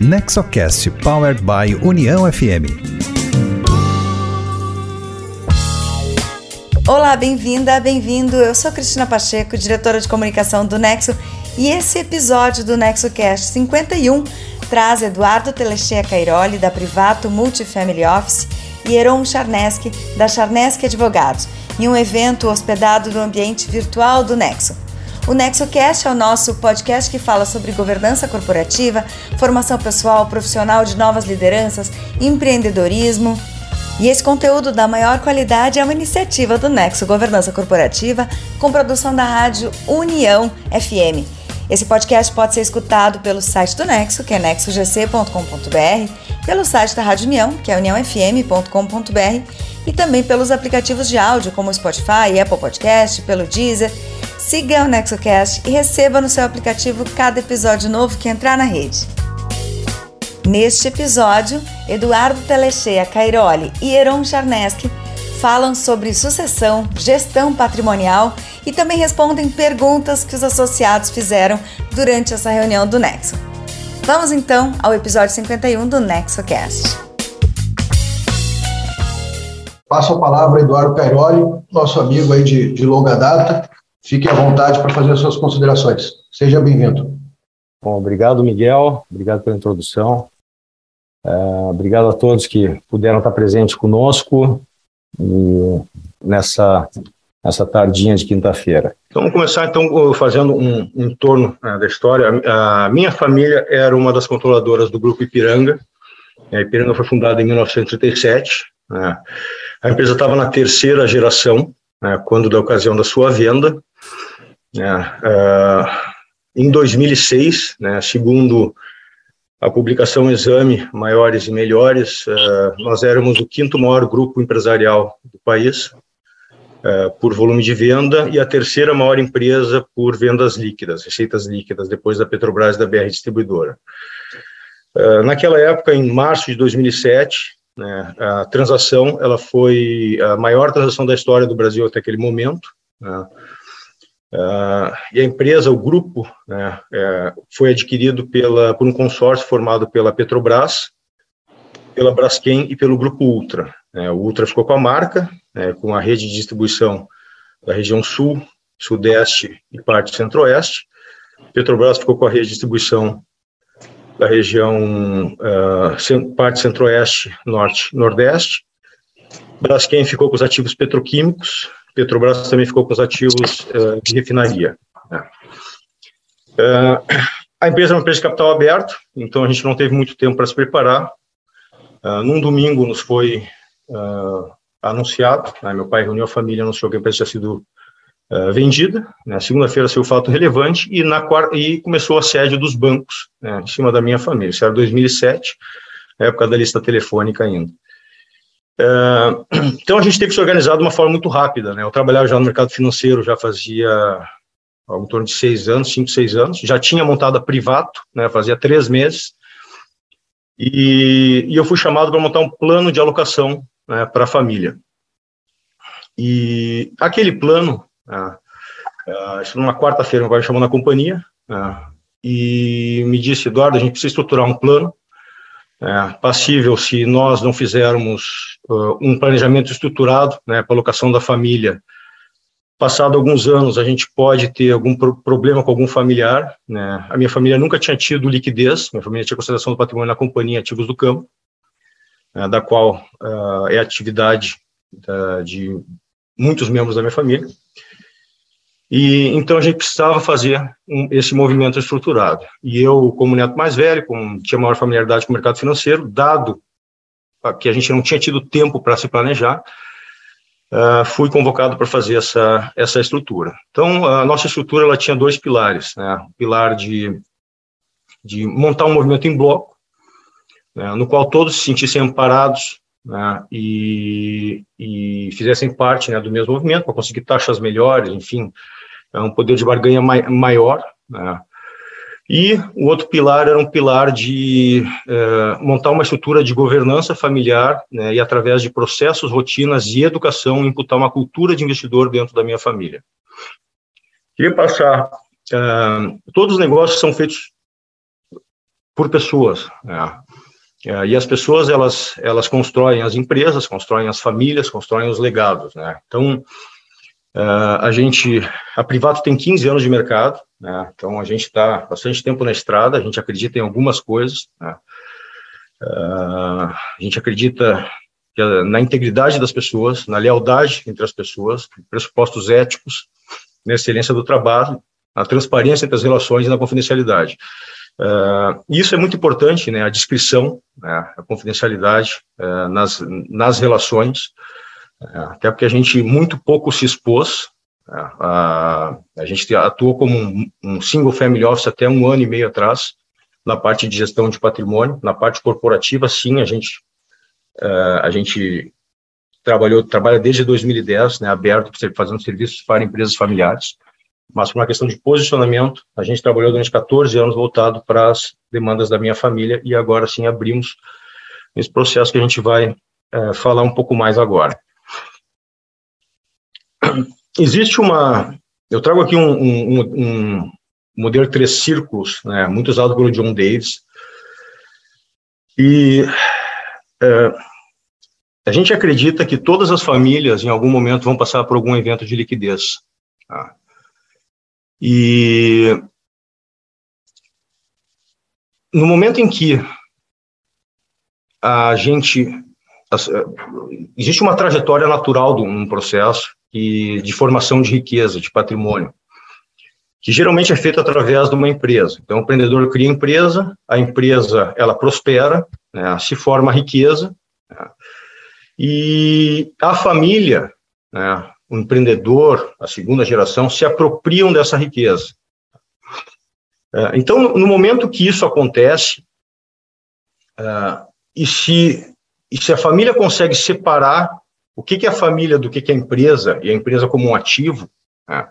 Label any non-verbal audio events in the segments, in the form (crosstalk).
Nexocast Powered by União FM. Olá, bem-vinda, bem-vindo. Eu sou Cristina Pacheco, diretora de comunicação do Nexo, e esse episódio do NexoCast 51 traz Eduardo Telechea Cairoli, da Privato Multifamily Office, e Heron Charneski, da Charneski Advogados, em um evento hospedado no ambiente virtual do Nexo. O NexoCast é o nosso podcast que fala sobre governança corporativa, formação pessoal, profissional de novas lideranças, empreendedorismo. E esse conteúdo da maior qualidade é uma iniciativa do Nexo Governança Corporativa com produção da rádio União FM. Esse podcast pode ser escutado pelo site do Nexo, que é nexogc.com.br, pelo site da Rádio União, que é uniãofm.com.br, e também pelos aplicativos de áudio como o Spotify, Apple Podcast, pelo Deezer Siga o NexoCast e receba no seu aplicativo cada episódio novo que entrar na rede. Neste episódio, Eduardo Telechea Cairoli e Heron Charneski falam sobre sucessão, gestão patrimonial e também respondem perguntas que os associados fizeram durante essa reunião do Nexo. Vamos então ao episódio 51 do NexoCast. Passo a palavra a Eduardo Cairoli, nosso amigo aí de, de longa data, Fique à vontade para fazer as suas considerações. Seja bem-vindo. Bom, obrigado, Miguel. Obrigado pela introdução. É, obrigado a todos que puderam estar presentes conosco nessa, nessa tardinha de quinta-feira. Então, vamos começar então fazendo um, um torno né, da história. A, minha família era uma das controladoras do Grupo Ipiranga. A Ipiranga foi fundada em 1937. Né. A empresa estava na terceira geração, né, quando da ocasião da sua venda. Uh, em 2006, né, segundo a publicação Exame Maiores e Melhores, uh, nós éramos o quinto maior grupo empresarial do país, uh, por volume de venda, e a terceira maior empresa por vendas líquidas, receitas líquidas, depois da Petrobras e da BR Distribuidora. naquela época, em março de 2007, né, a transação ela foi a maior transação da história do Brasil até aquele momento, né, Uh, e a empresa, o grupo, né, é, foi adquirido pela, por um consórcio formado pela Petrobras, pela Braskem e pelo Grupo Ultra. Né, o Ultra ficou com a marca, né, com a rede de distribuição da região sul, sudeste e parte centro-oeste. Petrobras ficou com a rede de distribuição da região uh, parte centro-oeste, norte, nordeste. Braskem ficou com os ativos petroquímicos Petrobras também ficou com os ativos uh, de refinaria. Uh, a empresa é uma empresa de capital aberto, então a gente não teve muito tempo para se preparar. Uh, num domingo nos foi anunciado, né, meu pai reuniu a família, anunciou que a empresa tinha sido vendida. Na né, segunda-feira saiu o fato relevante e na quarta e começou a sede dos bancos né, em cima da minha família. Isso era 2007, época da lista telefônica ainda. (clears throat) Então a gente teve que se organizar de uma forma muito rápida. Né? Eu trabalhava já no mercado financeiro, já fazia algo em torno de seis anos, cinco, seis anos. Já tinha montado a Privato, né? fazia três meses. E, e eu fui chamado para montar um plano de alocação né, para a família. E aquele plano, uh, isso numa quarta-feira, meu pai me chamou na companhia né, e me disse, Eduardo, a gente precisa estruturar um plano é, passível se nós não fizermos um planejamento estruturado né, para a alocação da família. Passado alguns anos, a gente pode ter algum pro problema com algum familiar. Né? A minha família nunca tinha tido liquidez, minha família tinha consideração do patrimônio na companhia Ativos do Campo, né, da qual uh, é atividade de muitos membros da minha família. E então a gente precisava fazer um, esse movimento estruturado. E eu, como neto mais velho, com, tinha maior familiaridade com o mercado financeiro, dado que a gente não tinha tido tempo para se planejar, uh, fui convocado para fazer essa, essa estrutura. Então, a nossa estrutura ela tinha dois pilares, né? o pilar de, de montar um movimento em bloco, né? no qual todos se sentissem amparados né? e, e fizessem parte né, do mesmo movimento, para conseguir taxas melhores, enfim, é um poder de barganha maior. Né? E o outro pilar era um pilar de é, montar uma estrutura de governança familiar né, e, através de processos, rotinas e educação, imputar uma cultura de investidor dentro da minha família. Queria passar. É, todos os negócios são feitos por pessoas. Né? É, e as pessoas, elas, elas constroem as empresas, constroem as famílias, constroem os legados, né? Então, uh, a gente, a Privato tem 15 anos de mercado, né? Então, a gente está bastante tempo na estrada, a gente acredita em algumas coisas, né? uh, a gente acredita na integridade das pessoas, na lealdade entre as pessoas, pressupostos éticos, na excelência do trabalho, na transparência entre as relações e na confidencialidade. Uh, isso é muito importante, né, a descrição, né, a confidencialidade uh, nas, nas relações, até porque a gente muito pouco se expôs, né, a, a gente atuou como um, um, single family office até um ano e meio atrás, na parte de gestão de patrimônio, na parte corporativa, sim, a gente, a gente trabalhou, trabalha desde 2010, né, aberto, fazendo serviços para empresas familiares, mas por uma questão de posicionamento, a gente trabalhou durante 14 anos voltado para as demandas da minha família e agora sim abrimos esse processo que a gente vai é, falar um pouco mais agora. Existe uma, eu trago aqui um, um, um modelo três círculos, né, muito usado pelo John Davis, e é, a gente acredita que todas as famílias, em algum momento, vão passar por algum evento de liquidez. Tá? E no momento em que a gente existe uma trajetória natural de um processo e de formação de riqueza, de patrimônio, que geralmente é feito através de uma empresa. Então, o empreendedor cria empresa, a empresa ela prospera, né, se forma riqueza, né, e a família, né, o empreendedor, a segunda geração, se apropriam dessa riqueza. É, então, no momento que isso acontece, é, e, se, e se a família consegue separar o que, que é a família do que, que é a empresa, e a empresa como um ativo, né,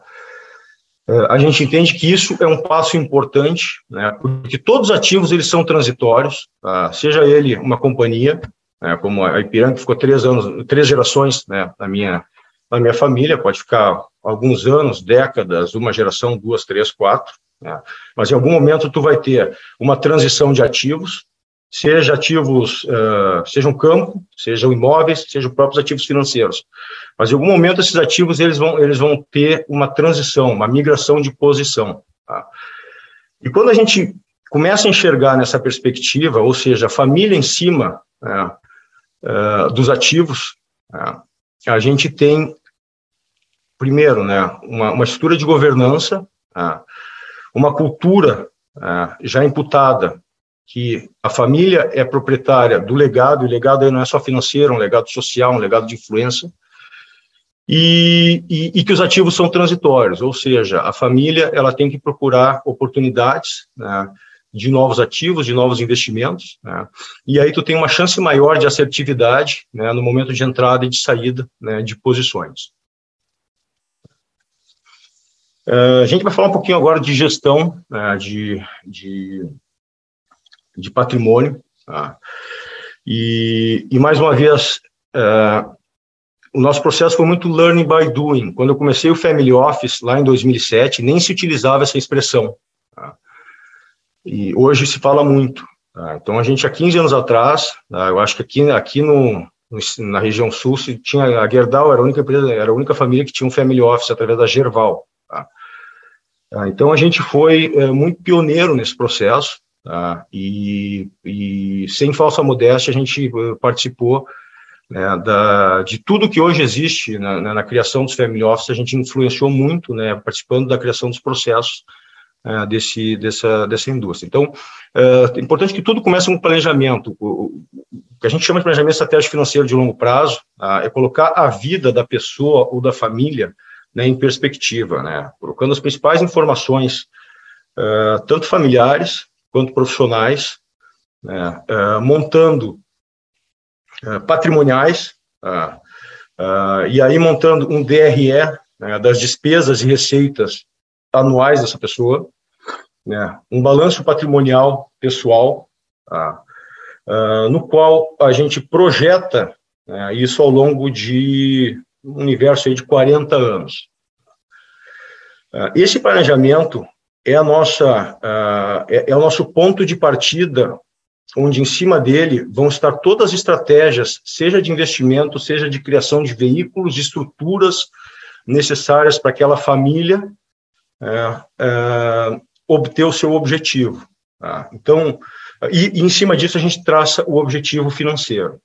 é, a gente entende que isso é um passo importante, né, porque todos os ativos eles são transitórios, tá? seja ele uma companhia, né, como a Ipiranga, que ficou três anos, três gerações né, na minha na minha família, pode ficar alguns anos, décadas, uma geração, duas, três, quatro, né? mas em algum momento tu vai ter uma transição de ativos, seja ativos, uh, seja um campo, sejam imóveis, sejam próprios ativos financeiros. Mas em algum momento esses ativos eles vão, eles vão ter uma transição, uma migração de posição. Tá? E quando a gente começa a enxergar nessa perspectiva, ou seja, a família em cima uh, dos ativos, né, a gente tem, primeiro, né, uma, uma estrutura de governança, né, uma cultura né, já imputada, que a família é proprietária do legado, e o legado não é só financeiro, é um legado social, um legado de influência, e, e, e, que os ativos são transitórios, ou seja, a família ela tem que procurar oportunidades né, de novos ativos, de novos investimentos, né? e aí tu tem uma chance maior de assertividade né, no momento de entrada e de saída né, de posições. Uh, a gente vai falar um pouquinho agora de gestão né, de, de, de, patrimônio, tá? e, e, mais uma vez, uh, o nosso processo foi muito learning by doing. Quando eu comecei o Family Office, lá em 2007, nem se utilizava essa expressão. Tá? E hoje se fala muito. Tá? Então, a gente, há 15 anos atrás, tá? eu acho que aqui, aqui no, na região sul, se tinha a Gerdau, era a única empresa, era a única família que tinha um family office através da Gerval. Tá? tá? Então, a gente foi é, muito pioneiro nesse processo, tá? e, e, sem falsa modéstia, a gente eh, participou né, da, de tudo que hoje existe na, na, na, criação dos family office, a gente influenciou muito, né, participando da criação dos processos uh, desse, dessa, dessa indústria. Então, é importante que tudo comece com planejamento. O, que a gente chama de planejamento estratégico financeiro de longo prazo uh, é colocar a vida da pessoa ou da família né, em perspectiva, né, colocando as principais informações, tanto familiares quanto profissionais, né, uh, montando uh, patrimoniais, e aí montando um DRE né, das despesas e receitas anuais dessa pessoa, né, um balanço patrimonial pessoal, tá, no qual a gente projeta né, isso ao longo de um universo de 40 anos. Esse planejamento é a nossa uh, é, é, o nosso ponto de partida, onde em cima dele vão estar todas as estratégias, seja de investimento, seja de criação de veículos, de estruturas necessárias para aquela família uh, uh, obter o seu objetivo. Tá? Então, e, e, em cima disso a gente traça o objetivo financeiro.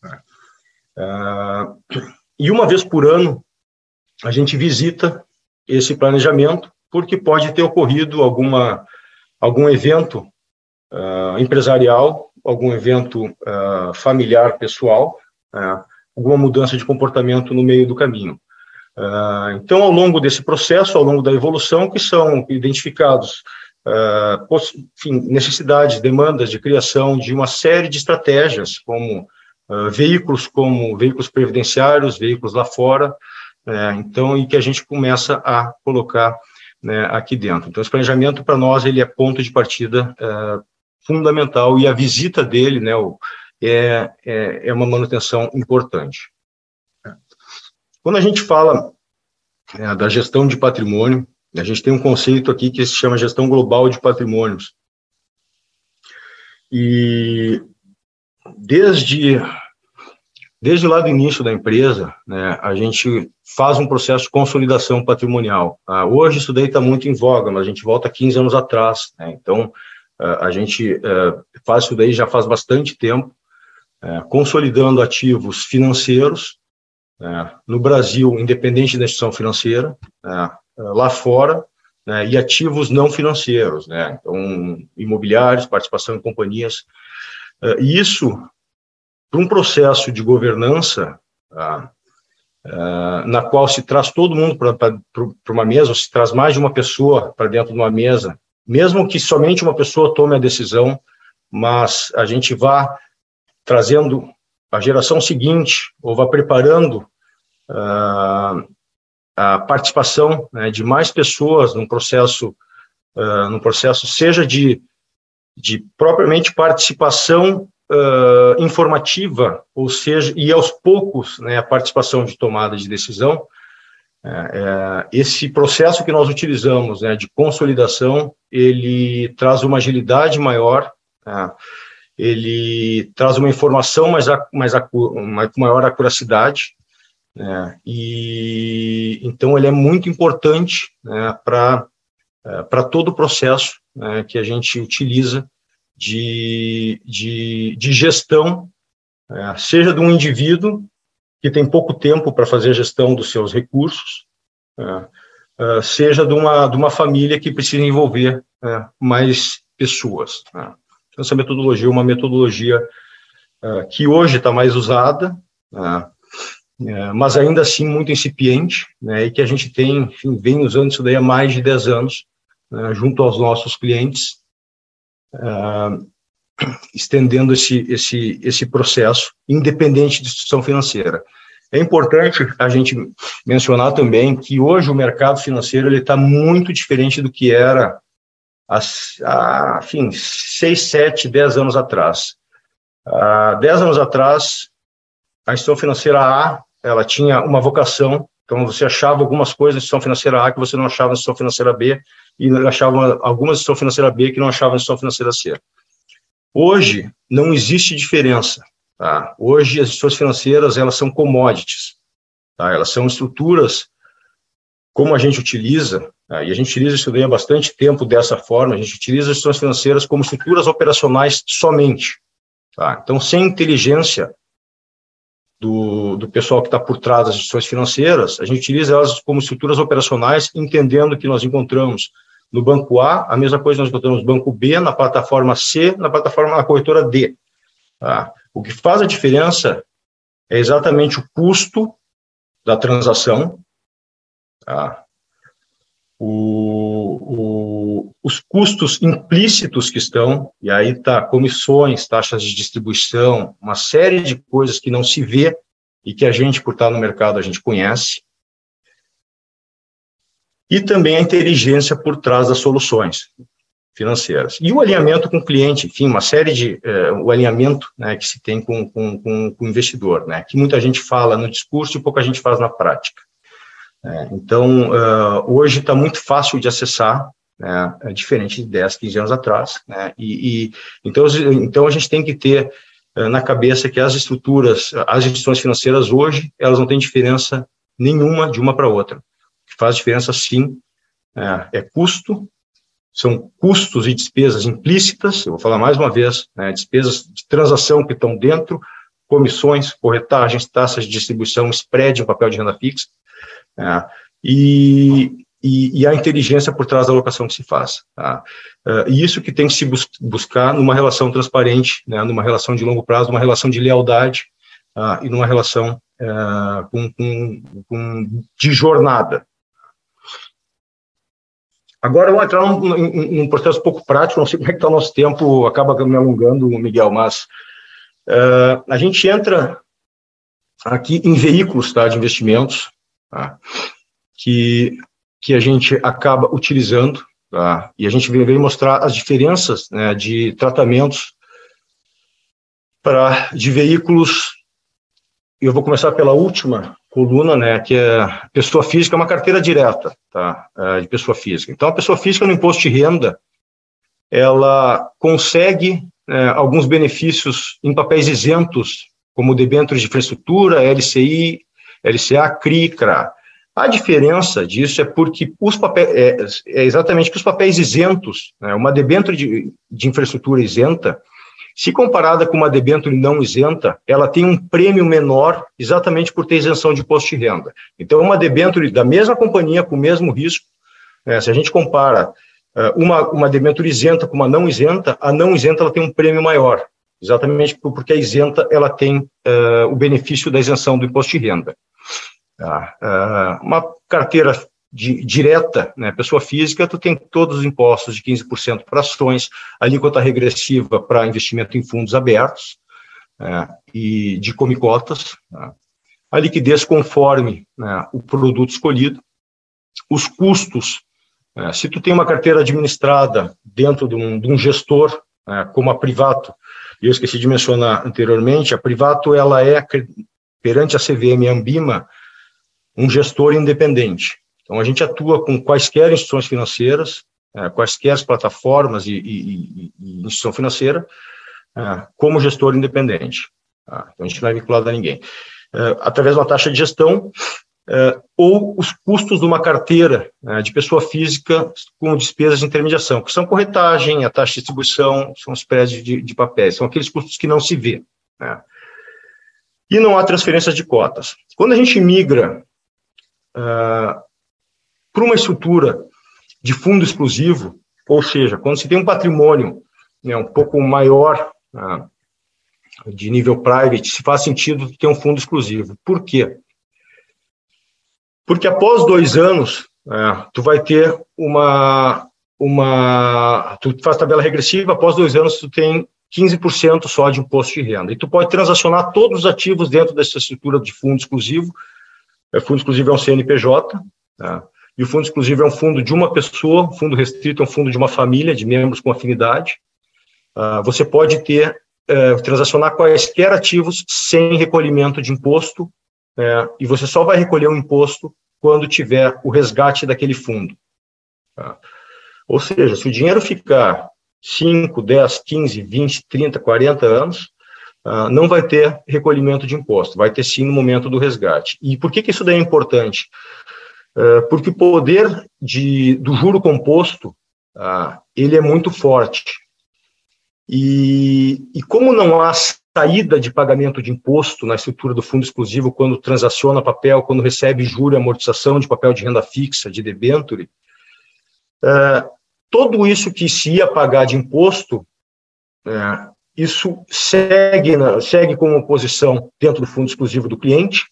Tá? e uma vez por ano a gente visita esse planejamento porque pode ter ocorrido alguma, algum evento uh, empresarial, algum evento uh, familiar, pessoal, uh, alguma mudança de comportamento no meio do caminho. então, ao longo desse processo, ao longo da evolução, que são identificados enfim, necessidades, demandas de criação de uma série de estratégias, como veículos como veículos previdenciários, veículos lá fora, então, e que a gente começa a colocar né, aqui dentro. Então, esse planejamento, para nós, ele é ponto de partida é, fundamental e a visita dele né, é, é, é uma manutenção importante. Quando a gente fala é, da gestão de patrimônio, a gente tem um conceito aqui que se chama gestão global de patrimônios. E desde Desde lá do início da empresa, né, a gente faz um processo de consolidação patrimonial. Ah, hoje isso daí está muito em voga, mas a gente volta 15 anos atrás. Né, então, ah, a gente ah, faz isso daí já faz bastante tempo, é, consolidando ativos financeiros, né, no Brasil, independente da instituição financeira, né, lá fora, né, e ativos não financeiros, né, então, imobiliários, participação em companhias. E isso para um processo de governança tá, uh, na qual se traz todo mundo para uma mesa, ou se traz mais de uma pessoa para dentro de uma mesa, mesmo que somente uma pessoa tome a decisão, mas a gente vá trazendo a geração seguinte, ou vá preparando uh, a participação né, de mais pessoas num processo, uh, num processo seja de, de propriamente participação uh, informativa, ou seja, e aos poucos, né, a participação de tomada de decisão, é, é, esse processo que nós utilizamos né, de consolidação, ele traz uma agilidade maior, né, ele traz uma informação mais, mais, mais maior acuracidade, né, e então ele é muito importante né, para é, todo o processo né, que a gente utiliza de, de, de gestão, é, seja de um indivíduo que tem pouco tempo para fazer gestão dos seus recursos, é, é, seja de uma, de uma família que precisa envolver é, mais pessoas. Né? Então, essa metodologia é uma metodologia é, que hoje está mais usada, né? é, mas ainda assim muito incipiente, né, e que a gente tem, enfim, vem usando isso daí há mais de 10 anos, né, junto aos nossos clientes, uh, estendendo esse, esse, esse processo, independente de instituição financeira. É importante a gente mencionar também que hoje o mercado financeiro está muito diferente do que era há, há enfim, seis, sete, dez anos atrás. Há dez anos atrás, a instituição financeira A ela tinha uma vocação, então você achava algumas coisas na instituição financeira A que você não achava na instituição financeira B, e achavam algumas instituição financeira B que não achavam instituição financeira C. Hoje, não existe diferença. Tá? Hoje, as instituições financeiras elas são commodities. Tá? Elas são estruturas, como a gente utiliza, tá? e a gente utiliza isso há bastante tempo dessa forma, a gente utiliza as instituições financeiras como estruturas operacionais somente. Tá? Então, sem inteligência do, do pessoal que está por trás das instituições financeiras, a gente utiliza elas como estruturas operacionais, entendendo que nós encontramos no banco A, a mesma coisa nós encontramos no banco B, na plataforma C, na plataforma na corretora D. Tá? O que faz a diferença é exatamente o custo da transação, tá? o, o, os custos implícitos que estão, e aí está comissões, taxas de distribuição, uma série de coisas que não se vê e que a gente, por estar no mercado, a gente conhece, e também a inteligência por trás das soluções financeiras. E o alinhamento com o cliente, enfim, uma série de, eh, o alinhamento né, que se tem com, com, com, o investidor, né, que muita gente fala no discurso e pouca gente faz na prática. É, então, uh, hoje está muito fácil de acessar né, é diferente de 10, 15 anos atrás. Né, e, e então, então, a gente tem que ter uh, na cabeça que as estruturas, as instituições financeiras hoje, elas não têm diferença nenhuma de uma para outra. Faz diferença, sim, é, é custo, são custos e despesas implícitas, eu vou falar mais uma vez, né, despesas de transação que estão dentro, comissões, corretagens, taxas de distribuição, spread em papel de renda fixa, é, e, e, e, a inteligência por trás da alocação que se faz. Tá? Uh, e isso que tem que se bus buscar numa relação transparente, né, numa relação de longo prazo, numa relação de lealdade uh, e numa relação uh, com, com, com, de jornada. Agora, eu vou entrar num, num, num, processo pouco prático, não sei como é que está o nosso tempo, acaba me alongando, Miguel, mas a gente entra aqui em veículos tá, de investimentos, tá, que que a gente acaba utilizando, tá? e a gente veio mostrar as diferenças né, de tratamentos para de veículos. Eu vou começar pela última coluna, né, que é pessoa física, é uma carteira direta, tá, é, de pessoa física. Então, a pessoa física no imposto de renda, ela consegue é, alguns benefícios em papéis isentos, como debêntures de infraestrutura, LCI, LCA, CRI, CRA. A diferença disso é porque os papéis, é, é exatamente que os papéis isentos, né, uma debênture de, de infraestrutura isenta, se comparada com uma debênture não isenta, ela tem um prêmio menor exatamente por ter isenção de imposto de renda. Então, uma debênture da mesma companhia, com o mesmo risco, né, se a gente compara uh, uma, uma debênture isenta com uma não isenta, a não isenta ela tem um prêmio maior, exatamente porque a isenta ela tem uh, o benefício da isenção do imposto de renda. Tá? Ah, uma carteira de, direta, né, pessoa física, tu tem todos os impostos de 15% para ações, a alíquota regressiva para investimento em fundos abertos é, e de comicotas, tá? a liquidez conforme né, o produto escolhido, os custos, é, se tu tem uma carteira administrada dentro de um, de um gestor, é, como a Privato, eu esqueci de mencionar anteriormente, a Privato ela é, perante a CVM e a Ambima, um gestor independente. Então, a gente atua com quaisquer instituições financeiras, é, quaisquer plataformas e, e, e, instituição financeira, é, como gestor independente. Tá? Então, a gente não é vinculado a ninguém. É, através de uma taxa de gestão, é, ou os custos de uma carteira é, de pessoa física com despesas de intermediação, que são corretagem, a taxa de distribuição, são os prédios de, de papéis, são aqueles custos que não se vê. Né? E não há transferências de cotas. Quando a gente migra uh, para uma estrutura de fundo exclusivo, ou seja, quando se tem um patrimônio né, um pouco maior uh, de nível private, se faz sentido ter um fundo exclusivo. Por quê? Porque após dois anos, uh, tu vai ter uma, uma, tu faz tabela regressiva, após dois anos tu tem 15% só de imposto de renda. E tu pode transacionar todos os ativos dentro dessa estrutura de fundo exclusivo o é, fundo exclusivo é um CNPJ, tá? E o fundo exclusivo é um fundo de uma pessoa, o fundo restrito é um fundo de uma família, de membros com afinidade. Uh, você pode ter, uh, transacionar quaisquer ativos sem recolhimento de imposto, uh, e você só vai recolher o imposto quando tiver o resgate daquele fundo. Tá? Ou seja, se o dinheiro ficar 5, 10, 15, 20, 30, 40 anos, uh, não vai ter recolhimento de imposto, vai ter sim no momento do resgate. E por que, que isso daí é importante? Uh, porque o poder de, do juro composto, uh, ele é muito forte. E, e como não há saída de pagamento de imposto na estrutura do fundo exclusivo quando transaciona papel, quando recebe juro e amortização de papel de renda fixa, de debenture, uh, todo isso que se ia pagar de imposto, uh, isso segue, na, segue como posição dentro do fundo exclusivo do cliente,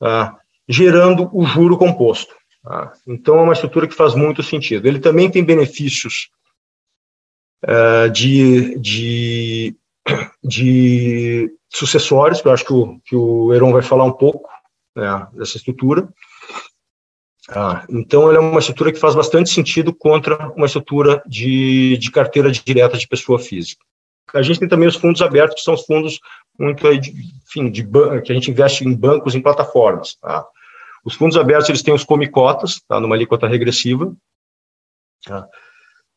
ah, gerando o juro composto. Ah, então, é uma estrutura que faz muito sentido. Ele também tem benefícios ah, de, de, de sucessórios, que eu acho que o, que o Heron vai falar um pouco né, dessa estrutura. Ah, então, ela é uma estrutura que faz bastante sentido contra uma estrutura de, de carteira direta de pessoa física. A gente tem também os fundos abertos, que são os fundos muito, enfim, de, que a gente investe em bancos, em plataformas. Tá? Os fundos abertos, eles têm os comicotas, tá, numa alíquota regressiva. Tá?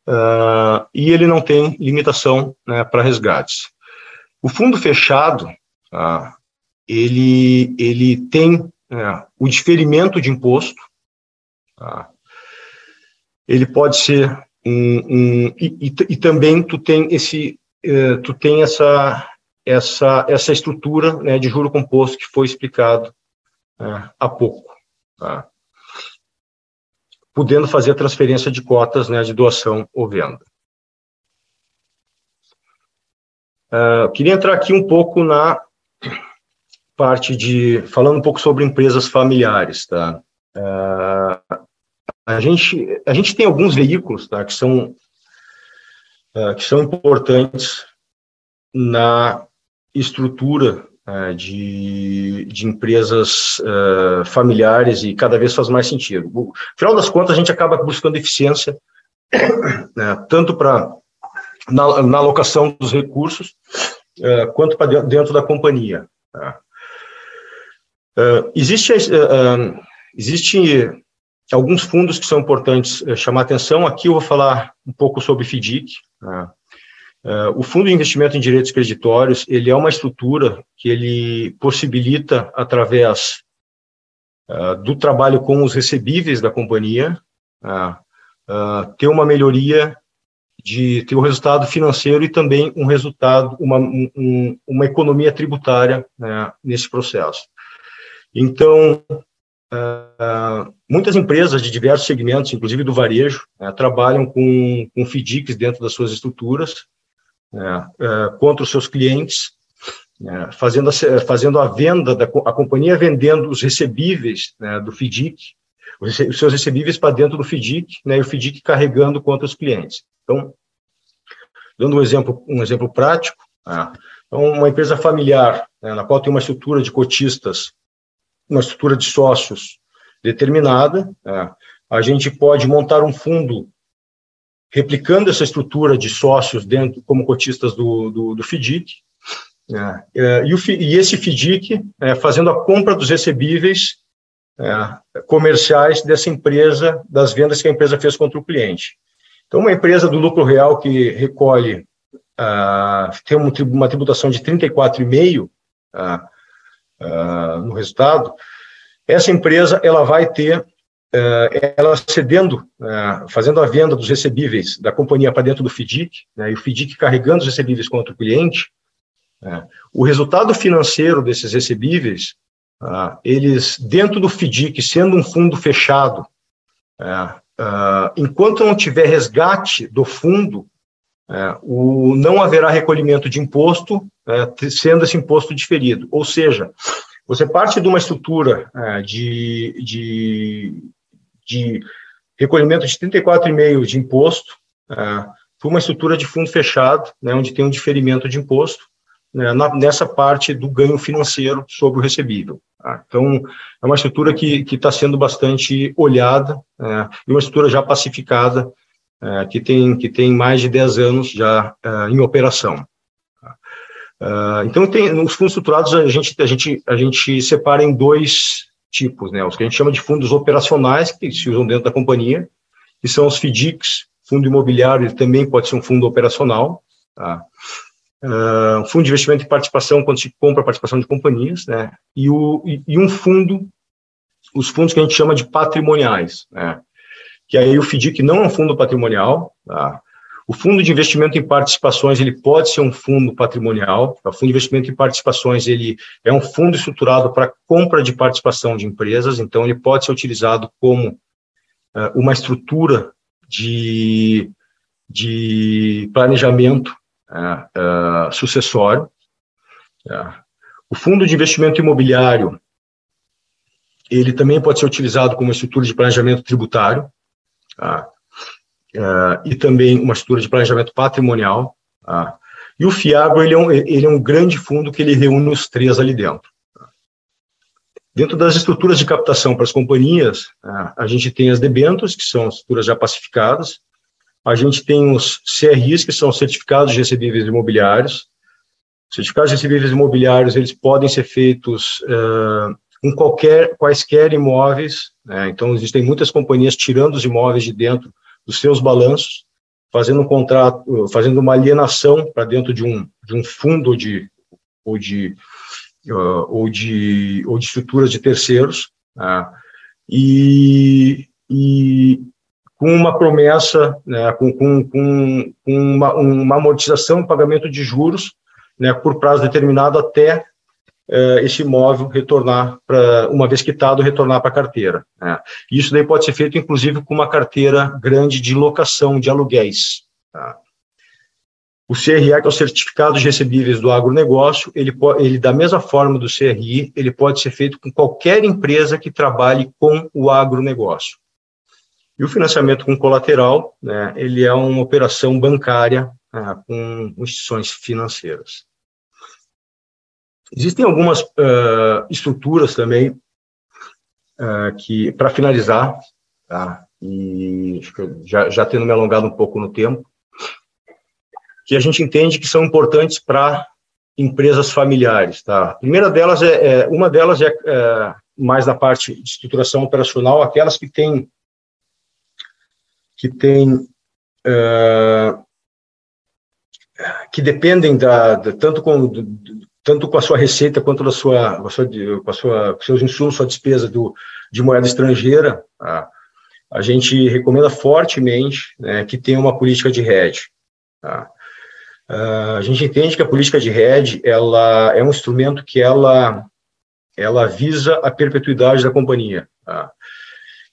uh, e ele não tem limitação né, para resgates. O fundo fechado, uh, ele, ele tem uh, o diferimento de imposto, tá? ele pode ser um, um e, e, e, também tu tem esse, uh, tu tem essa, essa, essa estrutura né, de juro composto que foi explicado uh, há pouco. Tá? podendo fazer a transferência de cotas né, de doação ou venda. Uh, queria entrar aqui um pouco na parte de falando um pouco sobre empresas familiares, tá? Uh, a gente a gente tem alguns veículos, tá, que são uh, que são importantes na estrutura de, de empresas familiares e cada vez faz mais sentido. No final das contas, a gente acaba buscando eficiência (coughs) né, tanto para na, na, alocação dos recursos quanto para dentro da companhia. Tá? Uh, existe, existe alguns fundos que são importantes chamar atenção. Aqui eu vou falar um pouco sobre FDIC. Tá? O Fundo de Investimento em Direitos Creditórios, ele é uma estrutura que ele possibilita, através do trabalho com os recebíveis da companhia, ter uma melhoria de ter um resultado financeiro e também um resultado, uma, um, uma economia tributária né, nesse processo. Então, uh, muitas empresas de diversos segmentos, inclusive do varejo, uh, trabalham com, com FDICs dentro das suas estruturas, uh, contra os seus clientes, né, fazendo, a, fazendo a venda, da, a companhia vendendo os recebíveis né, do FDIC, os, seus recebíveis para dentro do FDIC, né, e o FDIC carregando contra os clientes. Então, dando um exemplo, um exemplo prático, né, então, uma empresa familiar, né, na qual tem uma estrutura de cotistas uma estrutura de sócios determinada, é, a gente pode montar um fundo replicando essa estrutura de sócios dentro como cotistas do, do, do FDIC, é, é, e, o, e, esse FDIC é, fazendo a compra dos recebíveis é, comerciais dessa empresa, das vendas que a empresa fez contra o cliente. Então, uma empresa do lucro real que recolhe, uh, tem uma tributação de 34,5%, uh, uh, no resultado, essa empresa ela vai ter, ela cedendo, uh, fazendo a venda dos recebíveis da companhia para dentro do FDIC, né, e o FDIC carregando os recebíveis contra o cliente, né, o resultado financeiro desses recebíveis, eles, dentro do FDIC, sendo um fundo fechado, enquanto não tiver resgate do fundo, o, não haverá recolhimento de imposto, sendo esse imposto diferido. Ou seja, você parte de uma estrutura de, de, de, recolhimento de 34,5% de imposto é, para uma estrutura de fundo fechado, né, onde tem um diferimento de imposto, né, na, nessa parte do ganho financeiro sobre o recebível. Tá? Então, é uma estrutura que está sendo bastante olhada, é, e uma estrutura já pacificada é, que, tem, que tem mais de 10 anos já em operação. Uh, então, tem, fundos estruturados, a gente, a, gente, a gente separa em dois tipos, né? Os que a gente chama de fundos operacionais, que se usam dentro da companhia, que são os FDICs, fundo imobiliário, ele também pode ser um fundo operacional, tá? Uh, fundo de investimento em participação, quando se compra participação de companhias, né? E, o, e, e um fundo, os fundos que a gente chama de patrimoniais, né? que aí o FDIC não é um fundo patrimonial, tá? O fundo de investimento em participações, ele pode ser um fundo patrimonial. O fundo de investimento em participações, ele é um fundo estruturado para compra de participação de empresas, então ele pode ser utilizado como uh, uma estrutura de, de planejamento uh, uh, sucessório. O fundo de investimento imobiliário, ele também pode ser utilizado como estrutura de planejamento tributário. Ah, e também uma estrutura de planejamento patrimonial. Ah, e o Fiagro ele é, um, ele é um grande fundo que ele reúne os três ali dentro. Dentro das estruturas de captação para as companhias, ah, a gente tem as debêntures, que são estruturas já pacificadas, a gente tem os CRIs, que são certificados de recebíveis imobiliários. Certificados de recebíveis imobiliários, eles podem ser feitos uh, com qualquer, quaisquer imóveis, né? então existem muitas companhias tirando os imóveis de dentro dos seus balanços, fazendo um contrato, fazendo uma alienação para dentro de um, de um fundo de, ou, de, uh, ou, de, ou de estruturas de terceiros, né? e, e com uma promessa, né, com, com, com uma, uma amortização pagamento de juros né, por prazo determinado até esse imóvel retornar para, uma vez quitado, retornar para a carteira. Né. Isso daí pode ser feito, inclusive, com uma carteira grande de locação de aluguéis. Tá. O CRE, que é o Certificado de Recebíveis do Agronegócio, ele, ele, da mesma forma do CRI, ele pode ser feito com qualquer empresa que trabalhe com o agronegócio. E o financiamento com colateral, né, ele é uma operação bancária né, com instituições financeiras. Existem algumas uh, estruturas também uh, que, para finalizar, tá, e já, já tendo me alongado um pouco no tempo, que a gente entende que são importantes para empresas familiares. Tá? A primeira delas é, é uma delas é, é, mais na parte de estruturação operacional, aquelas que têm que têm que dependem da, da tanto com tanto com a sua receita quanto da sua, com a sua, com a sua com seus insumos, sua despesa do, de moeda estrangeira, tá? a gente recomenda fortemente né, que tenha uma política de hedge. Tá? Uh, a gente entende que a política de hedge ela é um instrumento que ela, ela visa a perpetuidade da companhia. Tá?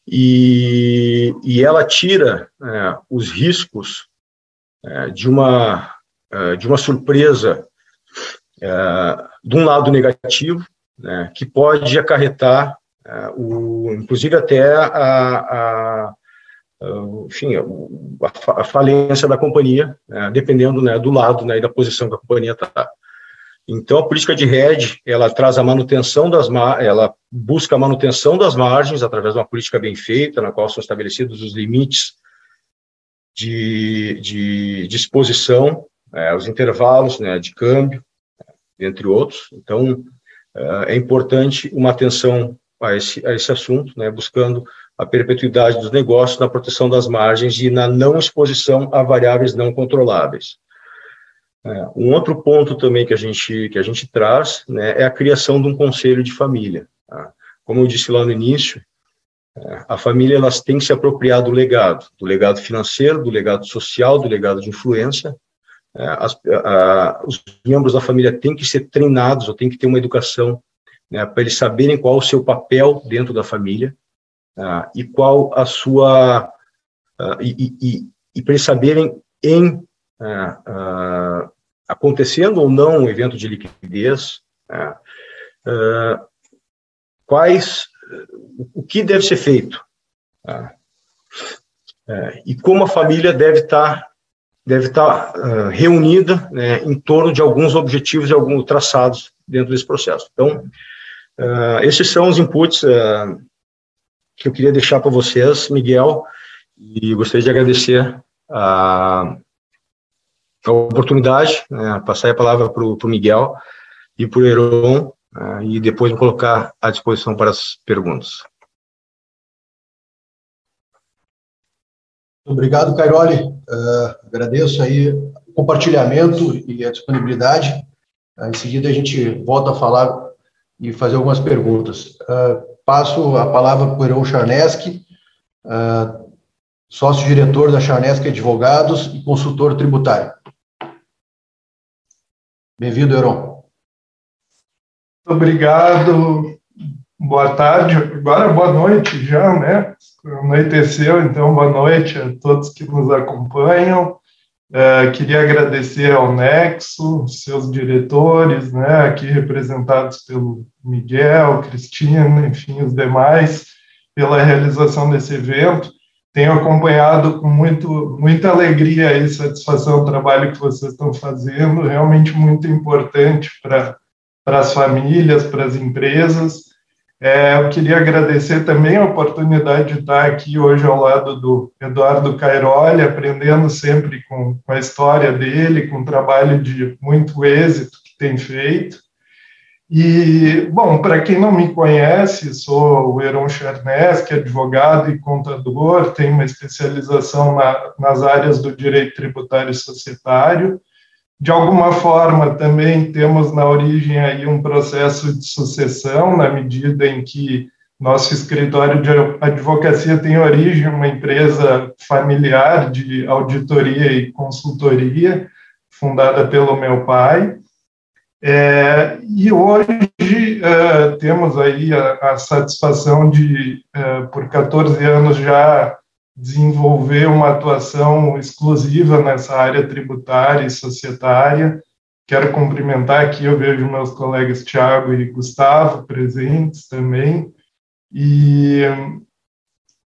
E, e ela tira é, os riscos é, de, uma, é, de uma surpresa de um lado negativo, né, que pode acarretar, é, o, inclusive até a, a, enfim, a, falência da companhia, né, dependendo né, do lado né, e da posição que a companhia está. Então, a política de hedge, ela traz a manutenção das, ela busca a manutenção das margens através de uma política bem feita, na qual são estabelecidos os limites de, de, de exposição, é, os intervalos né, de câmbio, entre outros. Então, é, é importante uma atenção a esse, a esse assunto, né, buscando a perpetuidade dos negócios na proteção das margens e na não exposição a variáveis não controláveis. É, um outro ponto também que a gente, que a gente traz né, é a criação de um conselho de família. Tá? Como eu disse lá no início, é, a família elas tem que se apropriar do legado, do legado financeiro, do legado social, do legado de influência, as, a, os membros da família têm que ser treinados, ou têm que ter uma educação né, para eles saberem qual o seu papel dentro da família uh, e qual a sua uh, e, e, e para eles saberem em uh, acontecendo ou não um evento de liquidez quais o que deve ser feito e como a família deve estar deve estar uh, reunida né, em torno de alguns objetivos e alguns traçados dentro desse processo. Então, uh, esses são os inputs uh, que eu queria deixar para vocês, Miguel, e gostaria de agradecer a, a oportunidade, né, passar a palavra para o Miguel e para o Heron, e depois me colocar à disposição para as perguntas. Obrigado, Cairoli. Uh, agradeço aí o compartilhamento e a disponibilidade. Uh, em seguida, a gente volta a falar e fazer algumas perguntas. Uh, passo a palavra para o Heron Charneski, sócio-diretor da Charneski Advogados e consultor tributário. Bem-vindo, Heron. Obrigado, Boa tarde, agora boa noite já, né? Anoiteceu, então boa noite a todos que nos acompanham. É, queria agradecer ao Nexo, seus diretores, né, aqui representados pelo Miguel, Cristina, enfim, os demais, pela realização desse evento. Tenho acompanhado com muito, muita alegria e satisfação o trabalho que vocês estão fazendo, realmente muito importante para as famílias, para as empresas. É, eu queria agradecer também a oportunidade de estar aqui hoje ao lado do Eduardo Cairoli, aprendendo sempre com, com a história dele, com o trabalho de muito êxito que tem feito. E, bom, para quem não me conhece, sou o Heron Charneski, advogado e contador, tenho uma especialização na, nas áreas do direito tributário e societário. De alguma forma, também temos na origem aí um processo de sucessão, na medida em que nosso escritório de advocacia tem origem uma empresa familiar de auditoria e consultoria, fundada pelo meu pai. É, e hoje é, temos aí a, a satisfação de, é, por 14 anos já, desenvolver uma atuação exclusiva nessa área tributária e societária. Quero cumprimentar aqui, eu vejo meus colegas Tiago e Gustavo presentes também. E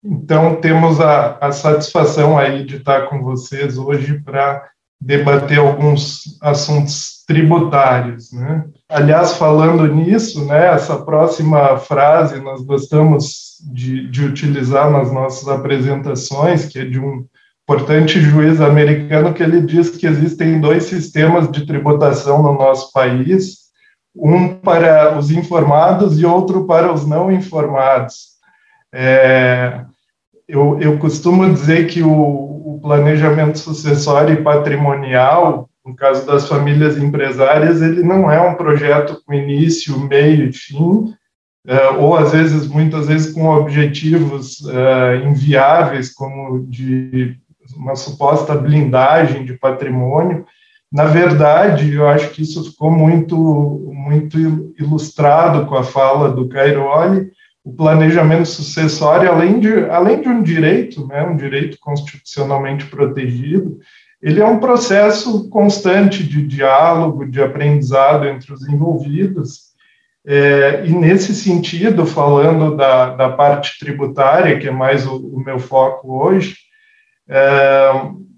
então temos a, a satisfação aí de estar com vocês hoje para debater alguns assuntos tributários, né? Aliás, falando nisso, né, essa próxima frase nós gostamos de, de utilizar nas nossas apresentações, que é de um importante juiz americano que ele diz que existem dois sistemas de tributação no nosso país, um para os informados e outro para os não informados. É, eu, eu costumo dizer que o, o planejamento sucessório e patrimonial, no caso das famílias empresárias, ele não é um projeto com início, meio e fim, é, ou às vezes, muitas vezes, com objetivos é, inviáveis, como de uma suposta blindagem de patrimônio. Na verdade, eu acho que isso ficou muito, muito ilustrado com a fala do Cairoli, o planejamento sucessório, além de, além de um direito, né, um direito constitucionalmente protegido, ele é um processo constante de diálogo, de aprendizado entre os envolvidos. É, e nesse sentido, falando da, da parte tributária, que é mais o, o meu foco hoje, é,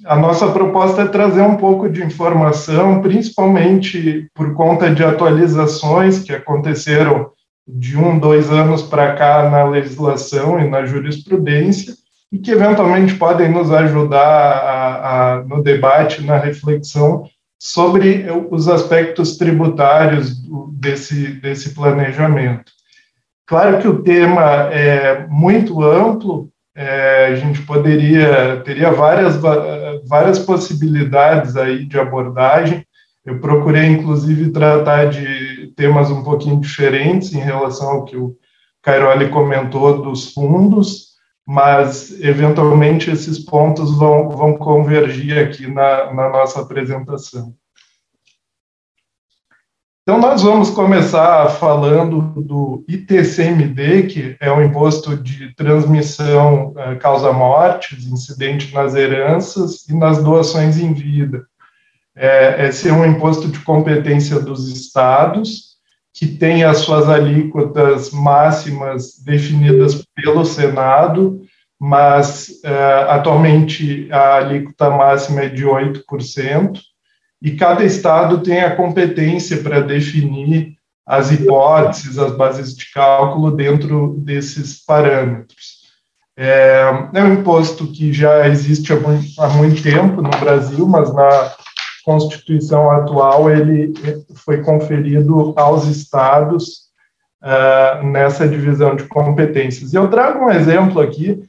a nossa proposta é trazer um pouco de informação, principalmente por conta de atualizações que aconteceram de um, dois anos para cá na legislação e na jurisprudência, e que eventualmente podem nos ajudar a, a, no debate, na reflexão sobre os aspectos tributários desse, desse planejamento. Claro que o tema é muito amplo, é, a gente poderia, teria várias, várias possibilidades aí de abordagem, eu procurei, inclusive, tratar de temas um pouquinho diferentes em relação ao que o Cairoli comentou dos fundos, mas, eventualmente, esses pontos vão, vão convergir aqui na, na nossa apresentação. Então, nós vamos começar falando do ITCMD, que é o Imposto de Transmissão eh, Causa-Mortes, incidente nas heranças e nas doações em vida é, esse é um imposto de competência dos estados, que tem as suas alíquotas máximas definidas pelo Senado, mas é, atualmente a alíquota máxima é de 8%, e cada estado tem a competência para definir as hipóteses, as bases de cálculo dentro desses parâmetros. É, é um imposto que já existe há muito, há muito tempo no Brasil, mas na Constituição atual ele foi conferido aos estados uh, nessa divisão de competências. Eu trago um exemplo aqui.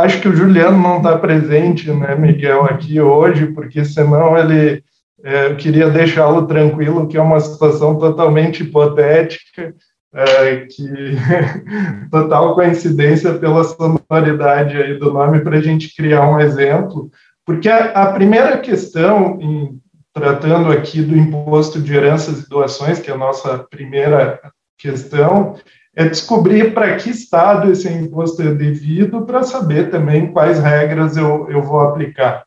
Acho que o Juliano não está presente, né, Miguel, aqui hoje, porque senão ele é, eu queria deixá-lo tranquilo, que é uma situação totalmente hipotética, é, que (laughs) total coincidência pela sonoridade aí do nome para a gente criar um exemplo, porque a, a primeira questão em tratando aqui do imposto de heranças e doações, que é a nossa primeira questão, é descobrir para que estado esse imposto é devido, para saber também quais regras eu, eu vou aplicar.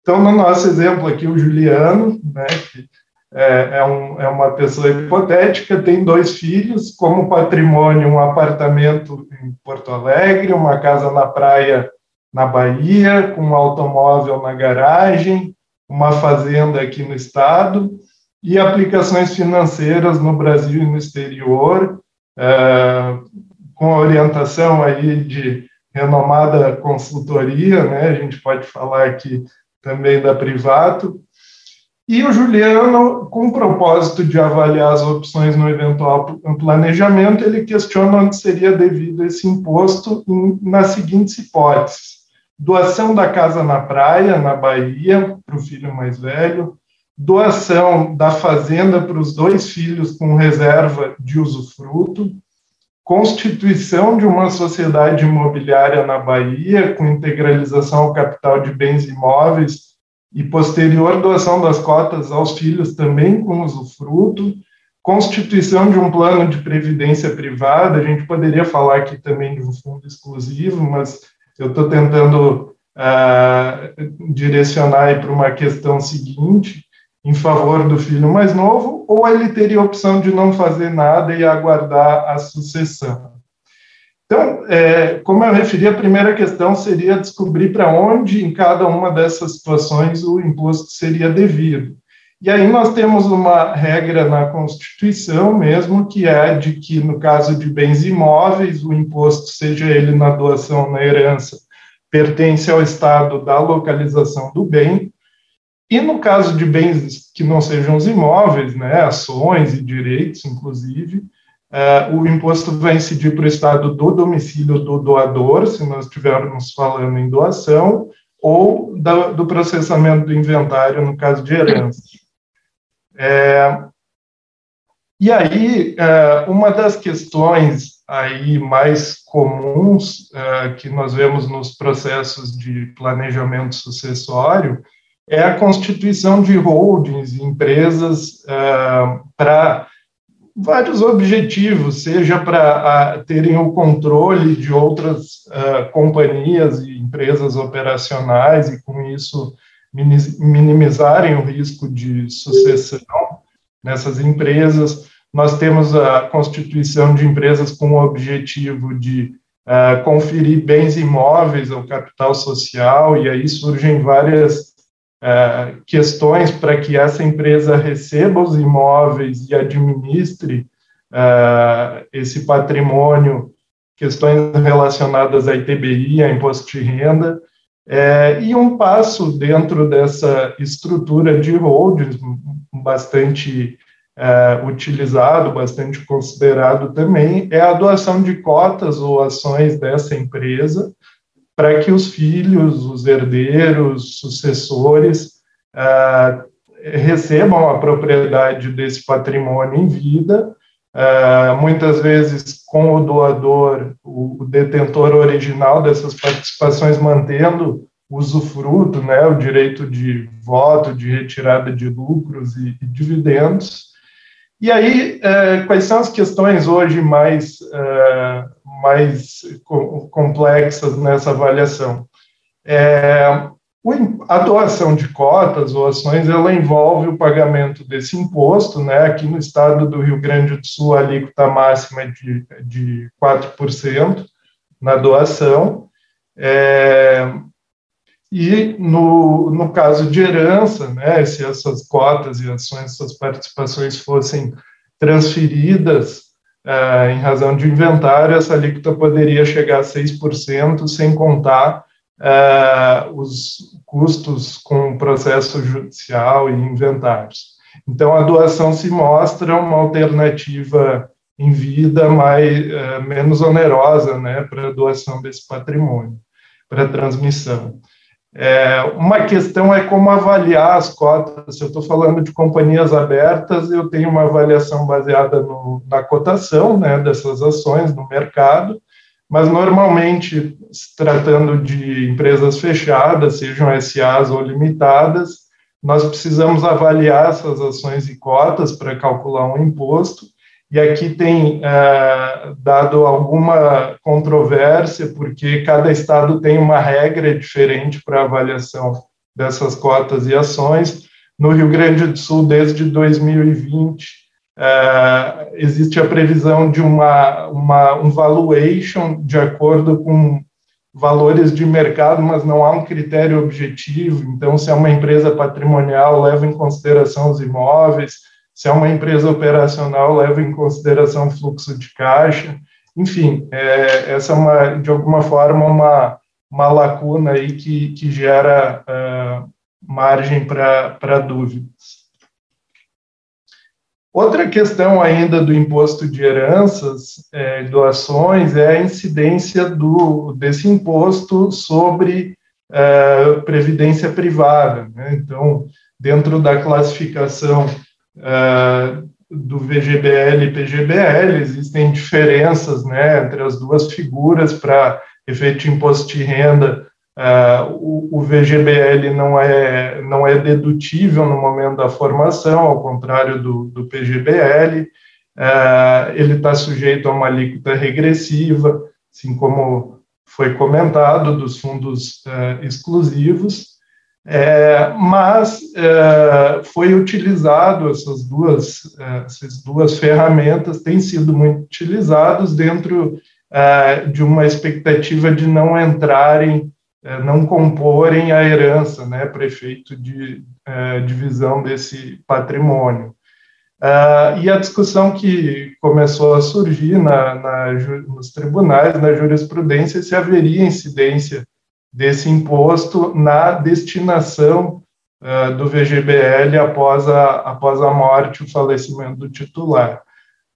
Então, no nosso exemplo aqui, o Juliano, né, que é, é, um, é uma pessoa hipotética, tem dois filhos, como patrimônio, um apartamento em Porto Alegre, uma casa na praia na Bahia, com um automóvel na garagem, uma fazenda aqui no estado e aplicações financeiras no Brasil e no exterior, é, com orientação aí de renomada consultoria, né? A gente pode falar aqui também da Privato. e o Juliano, com o propósito de avaliar as opções no eventual planejamento, ele questiona onde seria devido esse imposto nas seguintes hipóteses: doação da casa na praia, na Bahia, para o filho mais velho, doação da fazenda para os dois filhos com reserva de usufruto, constituição de uma sociedade imobiliária na Bahia, com integralização ao capital de bens imóveis. E posterior doação das cotas aos filhos também com usufruto, constituição de um plano de previdência privada, a gente poderia falar aqui também de um fundo exclusivo, mas eu estou tentando uh, direcionar para uma questão seguinte, em favor do filho mais novo, ou ele teria a opção de não fazer nada e aguardar a sucessão. Então, é, como eu referi, a primeira questão seria descobrir para onde, em cada uma dessas situações, o imposto seria devido. E aí nós temos uma regra na Constituição mesmo, que é de que, no caso de bens imóveis, o imposto, seja ele na doação ou na herança, pertence ao Estado da localização do bem, e no caso de bens que não sejam os imóveis, né, ações e direitos, inclusive, Uh, o imposto vai incidir para o estado do domicílio do doador, se nós estivermos falando em doação, ou da, do processamento do inventário, no caso de herança. É, e aí, uh, uma das questões aí mais comuns uh, que nós vemos nos processos de planejamento sucessório é a constituição de holdings, empresas para vários objetivos, seja para terem o controle de outras companhias e empresas operacionais e, com isso, minimizarem o risco de sucessão nessas empresas. Nós temos a constituição de empresas com o objetivo de uh, conferir bens imóveis ao capital social, e aí surgem várias é, questões para que essa empresa receba os imóveis e administre é, esse patrimônio, questões relacionadas à ITBI, a imposto de renda, é, e um passo dentro dessa estrutura de holdings, bastante é, utilizado, bastante considerado também, é a doação de cotas ou ações dessa empresa para que os filhos, os herdeiros, sucessores, uh, recebam a propriedade desse patrimônio em vida, uh, muitas vezes com o doador, o, o, detentor original dessas participações, mantendo usufruto, né, o direito de voto, de retirada de lucros e, e dividendos. E aí, uh, quais são as questões hoje mais mais complexas nessa avaliação. É, a doação de cotas ou ações, ela envolve o pagamento desse imposto, né? Aqui no estado do Rio Grande do Sul, a alíquota máxima é de, de 4% na doação. É, e no, no caso de herança, né, se essas cotas e ações, essas participações fossem transferidas é, em razão de inventário, essa alíquota poderia chegar a 6%, sem contar é, os custos com processo judicial e inventários. Então, a doação se mostra uma alternativa em vida mais, é, menos onerosa né, para a doação desse patrimônio, para a transmissão. É, uma questão é como avaliar as cotas. Se eu estou falando de companhias abertas, eu tenho uma avaliação baseada no, na cotação né, dessas ações no mercado, mas normalmente, se tratando de empresas fechadas, sejam SAs ou limitadas, nós precisamos avaliar essas ações e cotas para calcular um imposto e aqui tem é, dado alguma controvérsia, porque cada estado tem uma regra diferente para avaliação dessas cotas e ações. No Rio Grande do Sul, desde 2020, é, existe a previsão de uma, uma, um valuation de acordo com valores de mercado, mas não há um critério objetivo. Então, se é uma empresa patrimonial, leva em consideração os imóveis, se é uma empresa operacional, leva em consideração o fluxo de caixa. Enfim, é, essa é, uma, de alguma forma, uma, uma lacuna aí que, que gera uh, margem para dúvidas. Outra questão ainda do imposto de heranças é, doações é a incidência do, desse imposto sobre é, previdência privada. Né? Então, dentro da classificação é, do VGBL e PGBL, existem diferenças né, entre as duas figuras para efeito de imposto de renda. Uh, o, o, VGBL não é, não é dedutível no momento da formação, ao contrário do, do PGBL. Uh, ele está sujeito a uma alíquota regressiva, assim como foi comentado, dos fundos uh, exclusivos. É, mas é, foi utilizado essas duas é, essas duas ferramentas têm sido muito utilizados dentro é, de uma expectativa de não entrarem é, não comporem a herança né para efeito de é, divisão desse patrimônio e a discussão que começou a surgir na, na, nos tribunais na jurisprudência se haveria incidência desse imposto na destinação uh, do VGBL após a, após a morte, o falecimento do titular.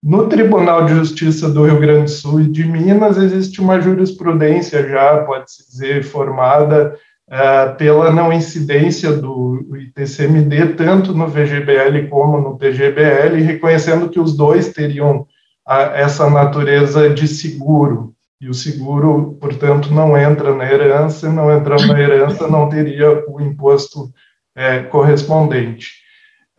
No Tribunal de Justiça do Rio Grande do Sul e de Minas, existe uma jurisprudência já, pode-se dizer, formada uh, pela não incidência do ITCMD, tanto no VGBL como no PGBL, reconhecendo que os dois teriam uh, essa natureza de seguro, e o seguro, portanto, não entra na herança, não entrando na herança, não teria o imposto é, correspondente.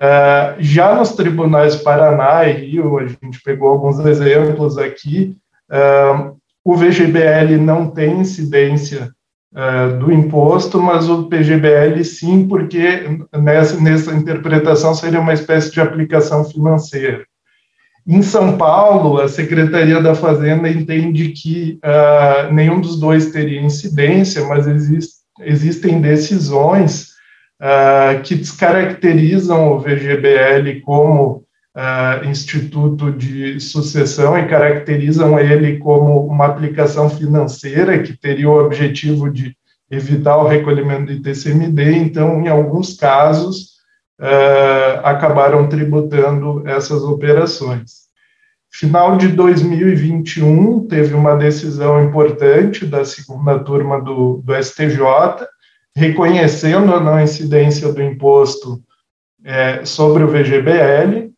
Uh, já nos tribunais Paraná e Rio, a gente pegou alguns exemplos aqui, uh, o VGBL não tem incidência uh, do imposto, mas o PGBL sim, porque nessa, nessa interpretação seria uma espécie de aplicação financeira. Em São Paulo, a Secretaria da Fazenda entende que nenhum dos dois teria incidência, mas exist, existem decisões uh, que descaracterizam o VGBL como uh, instituto de sucessão e caracterizam ele como uma aplicação financeira que teria o objetivo de evitar o recolhimento do ITCMD. Então, em alguns casos, uh, acabaram tributando essas operações. Final de 2021, teve uma decisão importante da segunda turma do, do STJ, reconhecendo a não incidência do imposto é, sobre o VGBL.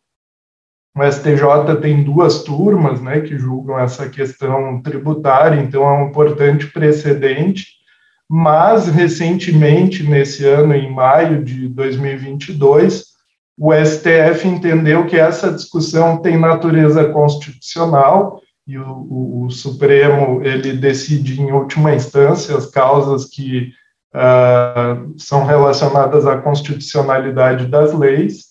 O STJ tem duas turmas né, que julgam essa questão tributária, então é um importante precedente mas recentemente, nesse ano, em maio de 2022, o STF entendeu que essa discussão tem natureza constitucional e o, o, o Supremo ele decide em última instância as causas que uh, são relacionadas à constitucionalidade das leis.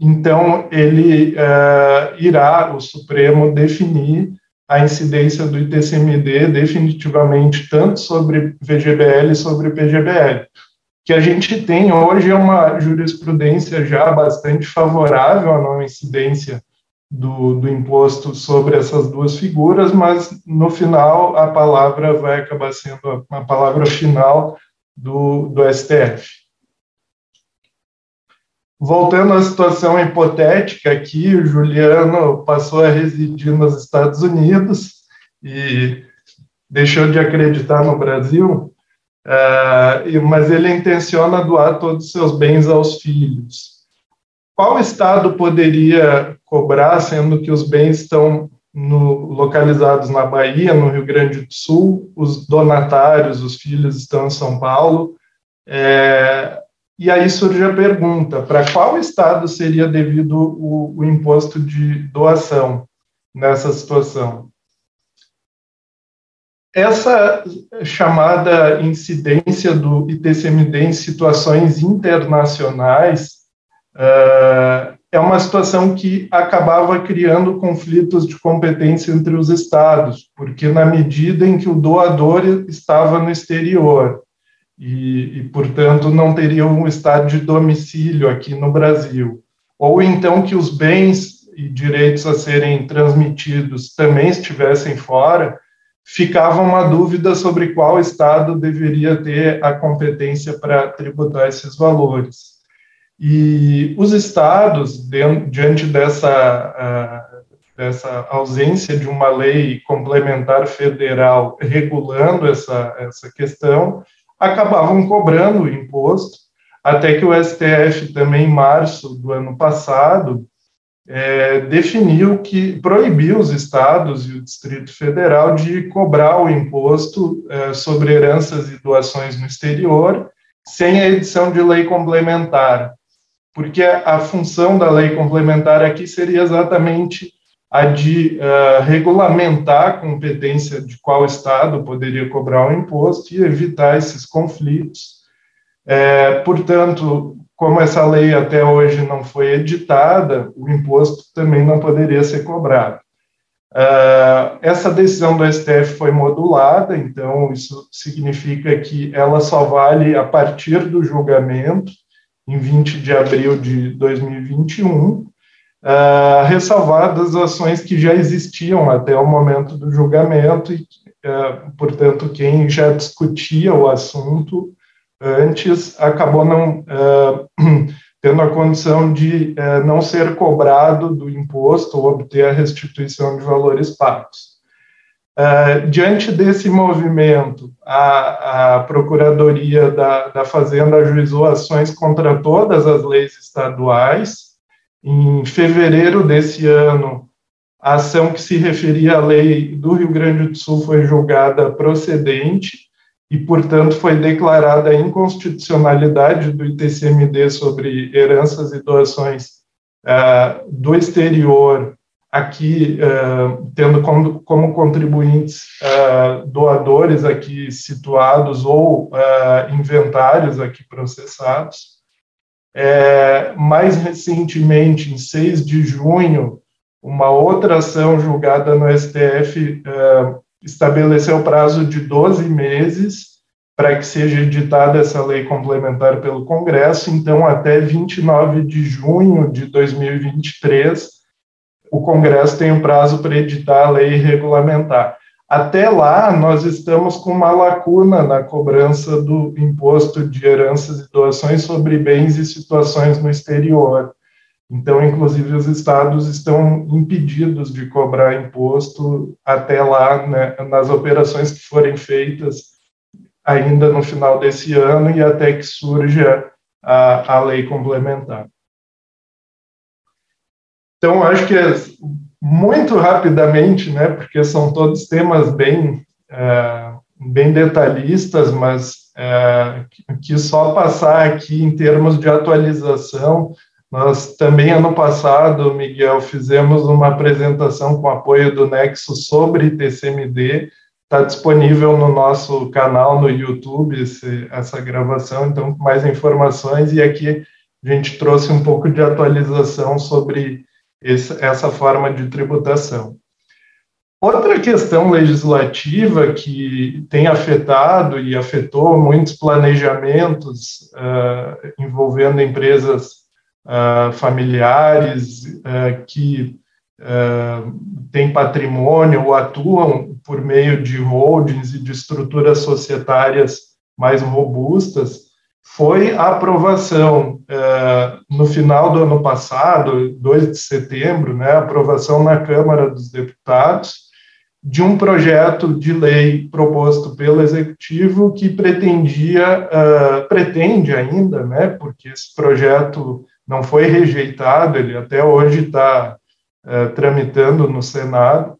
Então ele uh, irá o Supremo definir a incidência do ITCMD definitivamente tanto sobre VGBL sobre PGBL. O que a gente tem hoje é uma jurisprudência já bastante favorável à não incidência do, do imposto sobre essas duas figuras, mas no final a palavra vai acabar sendo a, palavra final do, do STF. Voltando à situação hipotética aqui, o Juliano passou a residir nos Estados Unidos e deixou de acreditar no Brasil, uh, mas ele intenciona doar todos os seus bens aos filhos. Qual estado poderia cobrar, sendo que os bens estão no, localizados na Bahia, no Rio Grande do Sul, os donatários, os filhos estão em São Paulo? É, e aí surge a pergunta: para qual estado seria devido o, o imposto de doação nessa situação? Essa chamada incidência do ITCMD em situações internacionais uh, é uma situação que acabava criando conflitos de competência entre os estados, porque na medida em que o doador estava no exterior e, e, portanto, não teriam um estado de domicílio aqui no Brasil. Ou então que os bens e direitos a serem transmitidos também estivessem fora, ficava uma dúvida sobre qual estado deveria ter a competência para tributar esses valores. E os estados, diante dessa, dessa ausência de uma lei complementar federal regulando essa, essa questão, acabavam cobrando o imposto, até que o STF, também em março do ano passado, é, definiu que proibiu os estados e o Distrito Federal de cobrar o imposto é, sobre heranças e doações no exterior sem a edição de lei complementar, porque a, função da lei complementar aqui seria exatamente a de uh, regulamentar a competência de qual estado poderia cobrar o imposto e evitar esses conflitos. É, portanto, como essa lei até hoje não foi editada, o imposto também não poderia ser cobrado. Uh, essa decisão do STF foi modulada, então isso significa que ela só vale a partir do julgamento, em 20 de abril de 2021, uh, ah, ressalvadas ações que já existiam até o momento do julgamento, e, uh, portanto, quem já discutia o assunto antes acabou não uh, (clears throat) tendo a condição de não ser cobrado do imposto ou obter a restituição de valores pagos. Uh, diante desse movimento, a, a Procuradoria da, da, Fazenda ajuizou ações contra todas as leis estaduais. Em fevereiro desse ano, a ação que se referia à lei do Rio Grande do Sul foi julgada procedente e, portanto, foi declarada a inconstitucionalidade do ITCMD sobre heranças e doações uh, do exterior, aqui uh, tendo como, como contribuintes uh, doadores aqui situados ou inventários aqui processados. É, mais recentemente, em 6 de junho, uma outra ação julgada no STF estabeleceu prazo de 12 meses para que seja editada essa lei complementar pelo Congresso, então até 29 de junho de 2023 o Congresso tem um prazo para editar a lei regulamentar. Até lá, nós estamos com uma lacuna na cobrança do imposto de heranças e doações sobre bens e situações no exterior. Então, inclusive, os estados estão impedidos de cobrar imposto até lá, né, nas operações que forem feitas ainda no final desse ano e até que surja a, a lei complementar. Então, acho que é muito rapidamente, né, porque são todos temas bem, é, bem detalhistas, mas é, que só passar aqui em termos de atualização nós também, ano passado, Miguel, fizemos uma apresentação com apoio do Nexo sobre TCMD. Está disponível no nosso canal no YouTube esse, essa gravação, então, mais informações. E aqui a gente trouxe um pouco de atualização sobre esse, essa forma de tributação. Outra questão legislativa que tem afetado e afetou muitos planejamentos uh, envolvendo empresas uh, familiares uh, que têm patrimônio ou atuam por meio de holdings e de estruturas societárias mais robustas, foi a aprovação no final do ano passado, 2 de setembro, né, aprovação na Câmara dos Deputados de um projeto de lei proposto pelo Executivo que pretendia, uh, pretende ainda, né, porque esse projeto não foi rejeitado, ele até hoje está é, tramitando no Senado.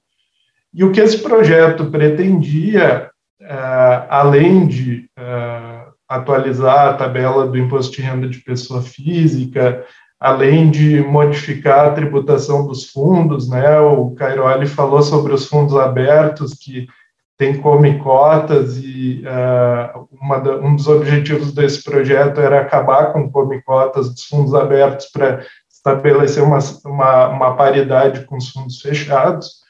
E o que esse projeto pretendia, é, além de é, atualizar a tabela do imposto de renda de pessoa física, além de modificar a tributação dos fundos, né? O Cairoli falou sobre os fundos abertos que tem come cotas e uh, da, um dos objetivos desse projeto era acabar com come cotas dos fundos abertos para estabelecer uma, uma, uma, paridade com os fundos fechados.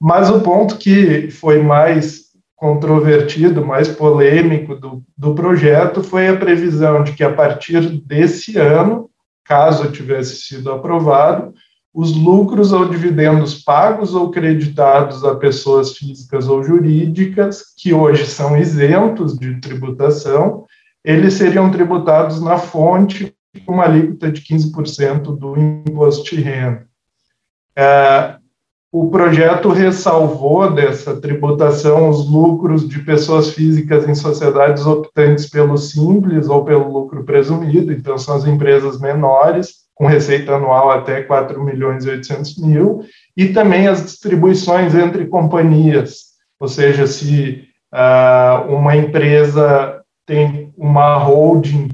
Mas o ponto que foi mais controvertido, mais polêmico do, do projeto foi a previsão de que a partir desse ano, caso tivesse sido aprovado, os lucros ou dividendos pagos ou creditados a pessoas físicas ou jurídicas, que hoje são isentos de tributação, eles seriam tributados na fonte uma alíquota de 15% do imposto de renda. É, o projeto ressalvou dessa tributação os lucros de pessoas físicas em sociedades optantes pelo simples ou pelo lucro presumido, então são as empresas menores, com receita anual até 4 milhões e 800 mil, e também as distribuições entre companhias, ou seja, se uh, uma empresa tem uma holding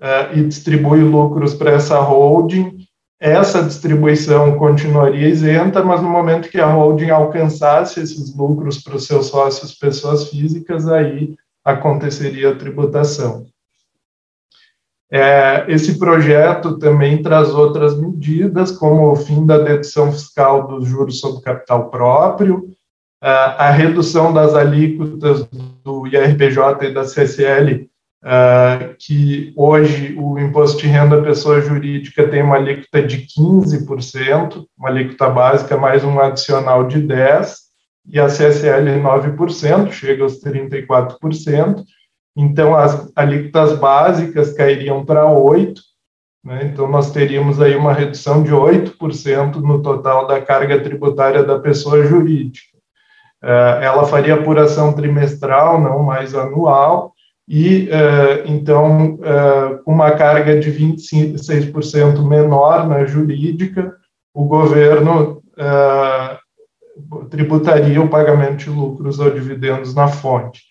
uh, e distribui lucros para essa holding, essa distribuição continuaria isenta, mas no momento que a holding alcançasse esses lucros para os seus sócios, pessoas físicas, aí aconteceria a tributação. É, esse projeto também traz outras medidas, como o fim da dedução fiscal dos juros sobre capital próprio, a redução das alíquotas do IRPJ e da CSL uh, que hoje o imposto de renda pessoa jurídica tem uma alíquota de 15%, uma alíquota básica mais um adicional de 10%, e a CSL 9%, chega aos 34%. Então, as alíquotas básicas cairiam para 8%, né? então nós teríamos aí uma redução de 8% no total da carga tributária da pessoa jurídica. Uh, ela faria apuração trimestral, não mais anual, e uh, então uh, uma carga de 26% menor na jurídica, o governo uh, tributaria o pagamento de lucros ou dividendos na fonte.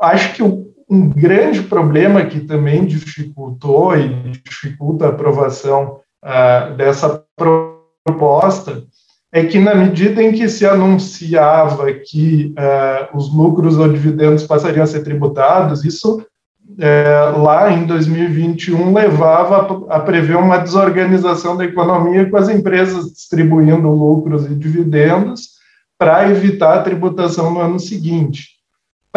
Acho que um grande problema que também dificultou e dificulta a aprovação dessa proposta é que, na medida em que se anunciava que uh, os lucros ou dividendos passariam a ser tributados, isso uh, lá em 2021 levava a prever uma desorganização da economia com as empresas distribuindo lucros e dividendos para evitar a tributação no ano seguinte.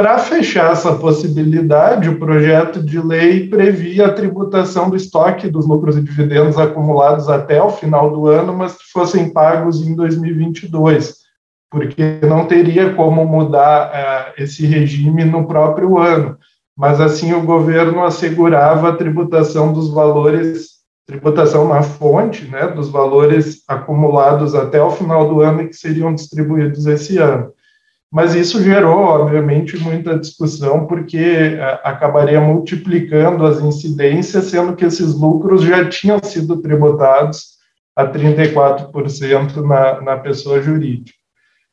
Para fechar essa possibilidade, o projeto de lei previa a tributação do estoque dos lucros e dividendos acumulados até o final do ano, mas que fossem pagos em 2022, porque não teria como mudar uh, esse regime no próprio ano. Mas assim o governo assegurava a tributação dos valores, tributação na fonte, né, dos valores acumulados até o final do ano e que seriam distribuídos esse ano mas isso gerou, obviamente, muita discussão, porque é, acabaria multiplicando as incidências, sendo que esses lucros já tinham sido tributados a 34% na, na pessoa jurídica.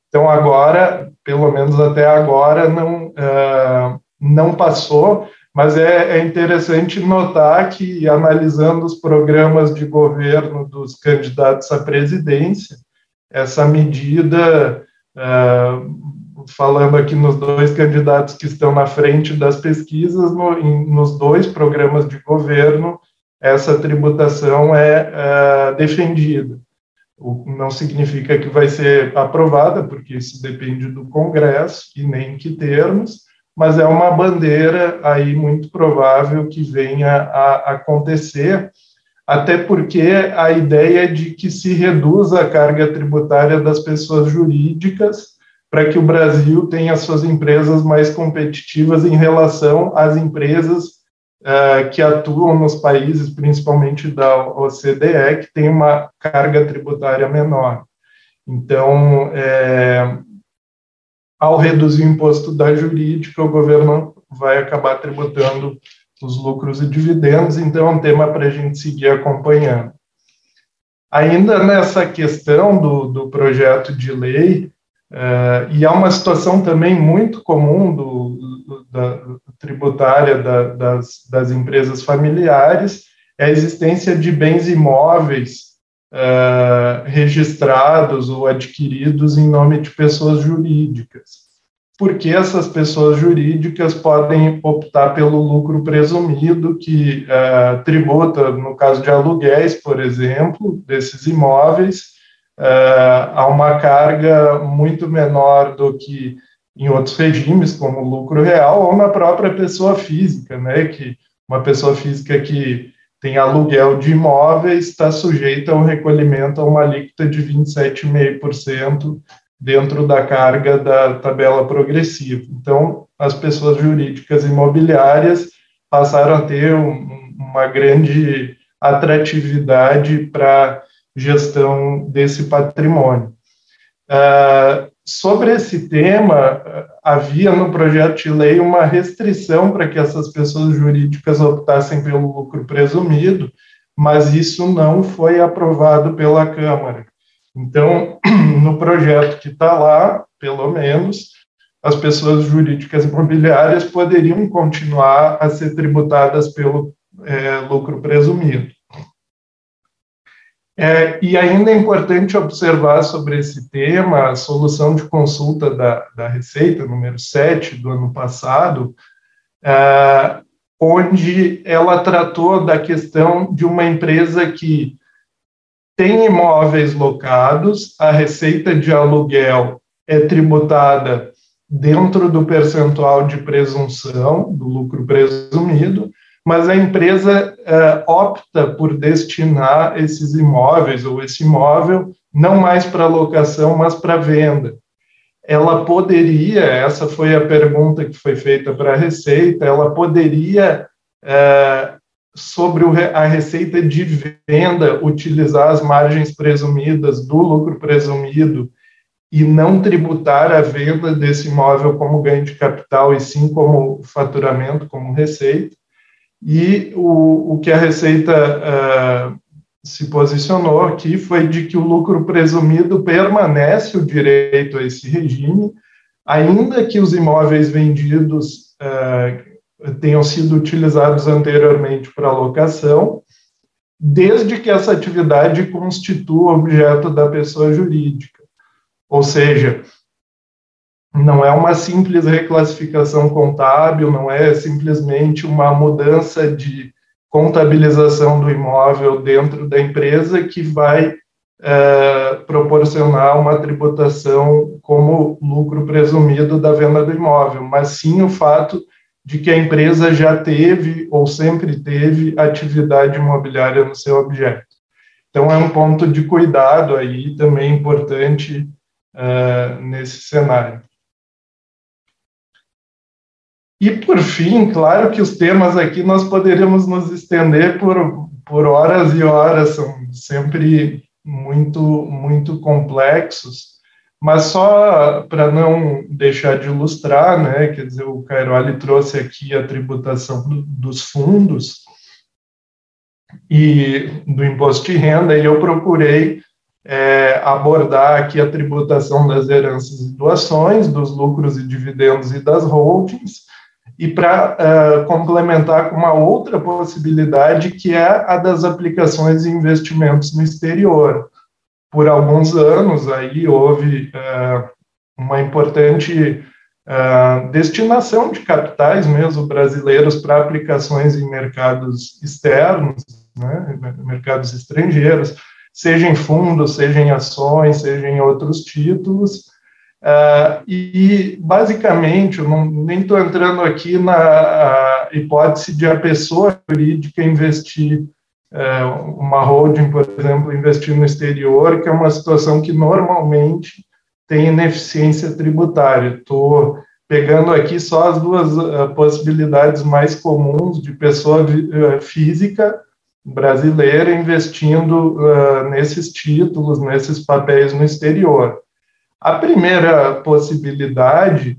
Então, agora, pelo menos até agora, não, uh, não passou, mas é, é interessante notar que, analisando os programas de governo dos candidatos à presidência, essa medida uh, falando aqui nos dois candidatos que estão na frente das pesquisas, no, em, nos dois programas de governo, essa tributação é, é defendida. O, não significa que vai ser aprovada, porque isso depende do Congresso e nem que termos, mas é uma bandeira aí muito provável que venha a acontecer, até porque a ideia é de que se reduza a carga tributária das pessoas jurídicas para que o Brasil tenha suas empresas mais competitivas em relação às empresas uh, que atuam nos países, principalmente da OCDE, que tem uma carga tributária menor. Então, é, ao reduzir o imposto da jurídica, o governo vai acabar tributando os lucros e dividendos, então é um tema para a gente seguir acompanhando. Ainda nessa questão do, do projeto de lei, Uh, e há uma situação também muito comum do, do da tributária da, das, das empresas familiares, é a existência de bens imóveis uh, registrados ou adquiridos em nome de pessoas jurídicas. Porque essas pessoas jurídicas podem optar pelo lucro presumido, que uh, tributa, no caso de aluguéis, por exemplo, desses imóveis, a uma carga muito menor do que em outros regimes, como lucro real, ou na própria pessoa física, né, que uma pessoa física que tem aluguel de imóveis está sujeita ao recolhimento a uma alíquota de 27,5% dentro da carga da tabela progressiva. Então, as pessoas jurídicas imobiliárias passaram a ter um, uma grande atratividade para gestão desse patrimônio. Uh, sobre esse tema, havia no projeto de lei uma restrição para que essas pessoas jurídicas optassem pelo lucro presumido, mas isso não foi aprovado pela Câmara. Então, (clears throat) no projeto que está lá, pelo menos, as pessoas jurídicas imobiliárias poderiam continuar a ser tributadas pelo é, lucro presumido. É, e ainda é importante observar sobre esse tema a solução de consulta da, da Receita, número 7 do ano passado, é, onde ela tratou da questão de uma empresa que tem imóveis locados, a receita de aluguel é tributada dentro do percentual de presunção do lucro presumido, mas a empresa é, opta por destinar esses imóveis ou esse imóvel não mais para locação, mas para venda. Ela poderia, essa foi a pergunta que foi feita para a Receita, ela poderia, é, sobre a receita de venda, utilizar as margens presumidas do lucro presumido e não tributar a venda desse imóvel como ganho de capital e sim como faturamento, como receita. E o, o que a Receita uh, se posicionou aqui foi de que o lucro presumido permanece o direito a esse regime, ainda que os imóveis vendidos uh, tenham sido utilizados anteriormente para locação, desde que essa atividade constitua objeto da pessoa jurídica. Ou seja, não é uma simples reclassificação contábil, não é simplesmente uma mudança de contabilização do imóvel dentro da empresa que vai é, proporcionar uma tributação como lucro presumido da venda do imóvel, mas sim o fato de que a empresa já teve ou sempre teve atividade imobiliária no seu objeto. Então, é um ponto de cuidado aí também importante uh, nesse cenário. E, por fim, claro que os temas aqui nós poderíamos nos estender por, por horas e horas, são sempre muito, muito complexos, mas só para não deixar de ilustrar, né, quer dizer, o Cairoli trouxe aqui a tributação do, dos fundos e do imposto de renda, e eu procurei é, abordar aqui a tributação das heranças e doações, dos lucros e dividendos e das holdings, e para uh, complementar com uma outra possibilidade, que é a das aplicações e investimentos no exterior. Por alguns anos aí houve uh, uma importante uh, destinação de capitais mesmo brasileiros para aplicações em mercados externos, né, mercados estrangeiros, seja em fundos, seja em ações, seja em outros títulos, Uh, e, basicamente, não, nem estou entrando aqui na hipótese de a pessoa jurídica investir, uh, uma holding, por exemplo, investir no exterior, que é uma situação que normalmente tem ineficiência tributária. Estou pegando aqui só as duas uh, possibilidades mais comuns de pessoa física brasileira investindo nesses títulos, nesses papéis no exterior. A primeira possibilidade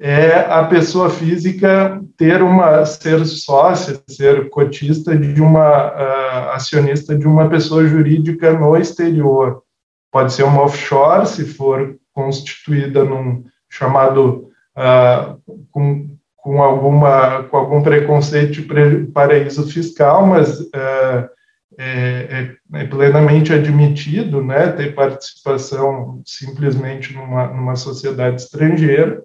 é a pessoa física ter uma ser sócia, ser cotista de uma uh, acionista de uma pessoa jurídica no exterior. Pode ser uma offshore, se for constituída num chamado uh, com, com alguma com algum preconceito de paraíso fiscal, mas uh, é, é, é, plenamente admitido, né, ter participação simplesmente numa, numa sociedade estrangeira.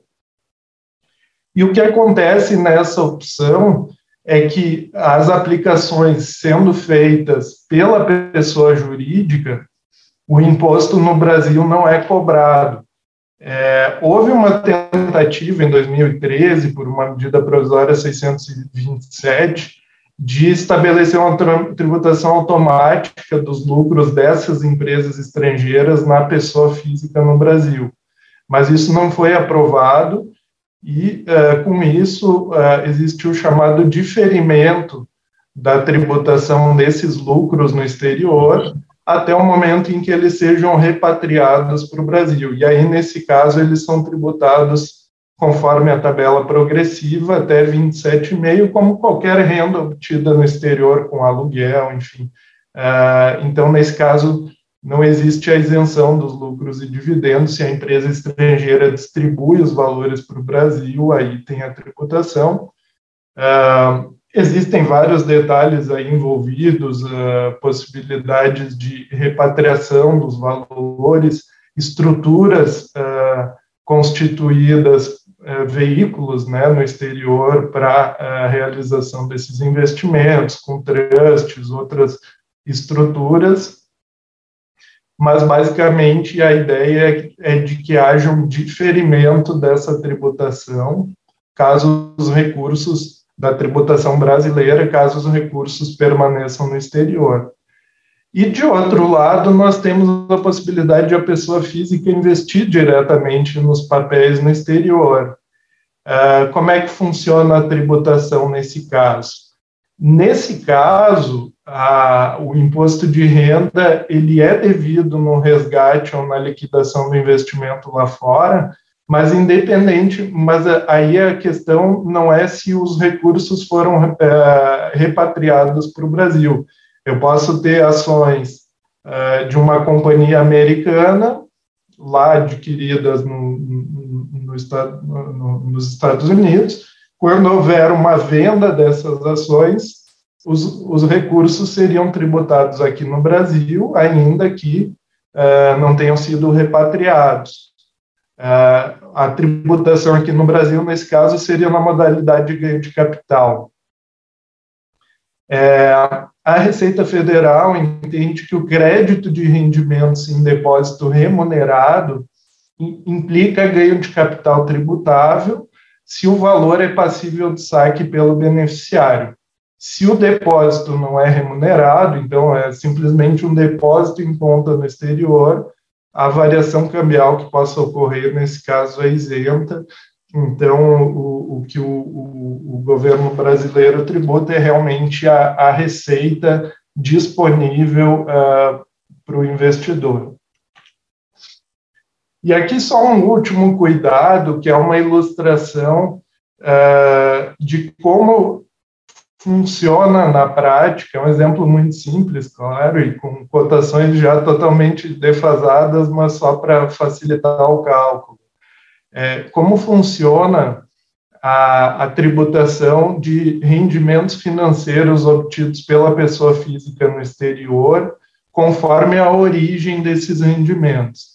E o que acontece nessa opção é que as aplicações sendo feitas pela pessoa jurídica, o imposto no Brasil não é cobrado. É, houve uma tentativa em 2013, por uma medida provisória 627, de estabelecer uma tributação automática dos lucros dessas empresas estrangeiras na pessoa física no Brasil. Mas isso não foi aprovado e, uh, com isso, uh, existe o chamado diferimento da tributação desses lucros no exterior até o momento em que eles sejam repatriados para o Brasil. E aí, nesse caso, eles são tributados conforme a tabela progressiva até 27,5, como qualquer renda obtida no exterior com aluguel, enfim. Uh, então, nesse caso, não existe a isenção dos lucros e dividendos se a empresa estrangeira distribui os valores para o Brasil, aí tem a tributação. Uh, Existem vários detalhes aí envolvidos, uh, possibilidades de repatriação dos valores, estruturas constituídas, veículos né, no exterior para a realização desses investimentos, com trusts, outras estruturas, mas basicamente a ideia é de que haja um diferimento dessa tributação caso os recursos da tributação brasileira, caso os recursos permaneçam no exterior. E, de outro lado, nós temos a possibilidade de a pessoa física investir diretamente nos papéis no exterior. Uh, como é que funciona a tributação nesse caso? Nesse caso, a, o imposto de renda ele é devido no resgate ou na liquidação do investimento lá fora, mas independente, mas aí a questão não é se os recursos foram é, repatriados para o Brasil. Eu posso ter ações é, de uma companhia americana, lá adquiridas no, no, no, nos Estados Unidos, quando houver uma venda dessas ações, os, os recursos seriam tributados aqui no Brasil, ainda que é, não tenham sido repatriados. É, a tributação aqui no Brasil, nesse caso, seria na modalidade de ganho de capital. É, a Receita Federal entende que o crédito de rendimentos em depósito remunerado implica ganho de capital tributável se o valor é passível de saque pelo beneficiário. Se o depósito não é remunerado, então é simplesmente um depósito em conta no exterior, a variação cambial que possa ocorrer nesse caso é isenta. Então, o, o que o, o, o, governo brasileiro tributa é realmente a, a receita disponível uh, para o investidor. E aqui só um último cuidado, que é uma ilustração uh, de como funciona na prática, é um exemplo muito simples, claro, e com cotações já totalmente defasadas, mas só para facilitar o cálculo. É, como funciona a, a, tributação de rendimentos financeiros obtidos pela pessoa física no exterior, conforme a origem desses rendimentos.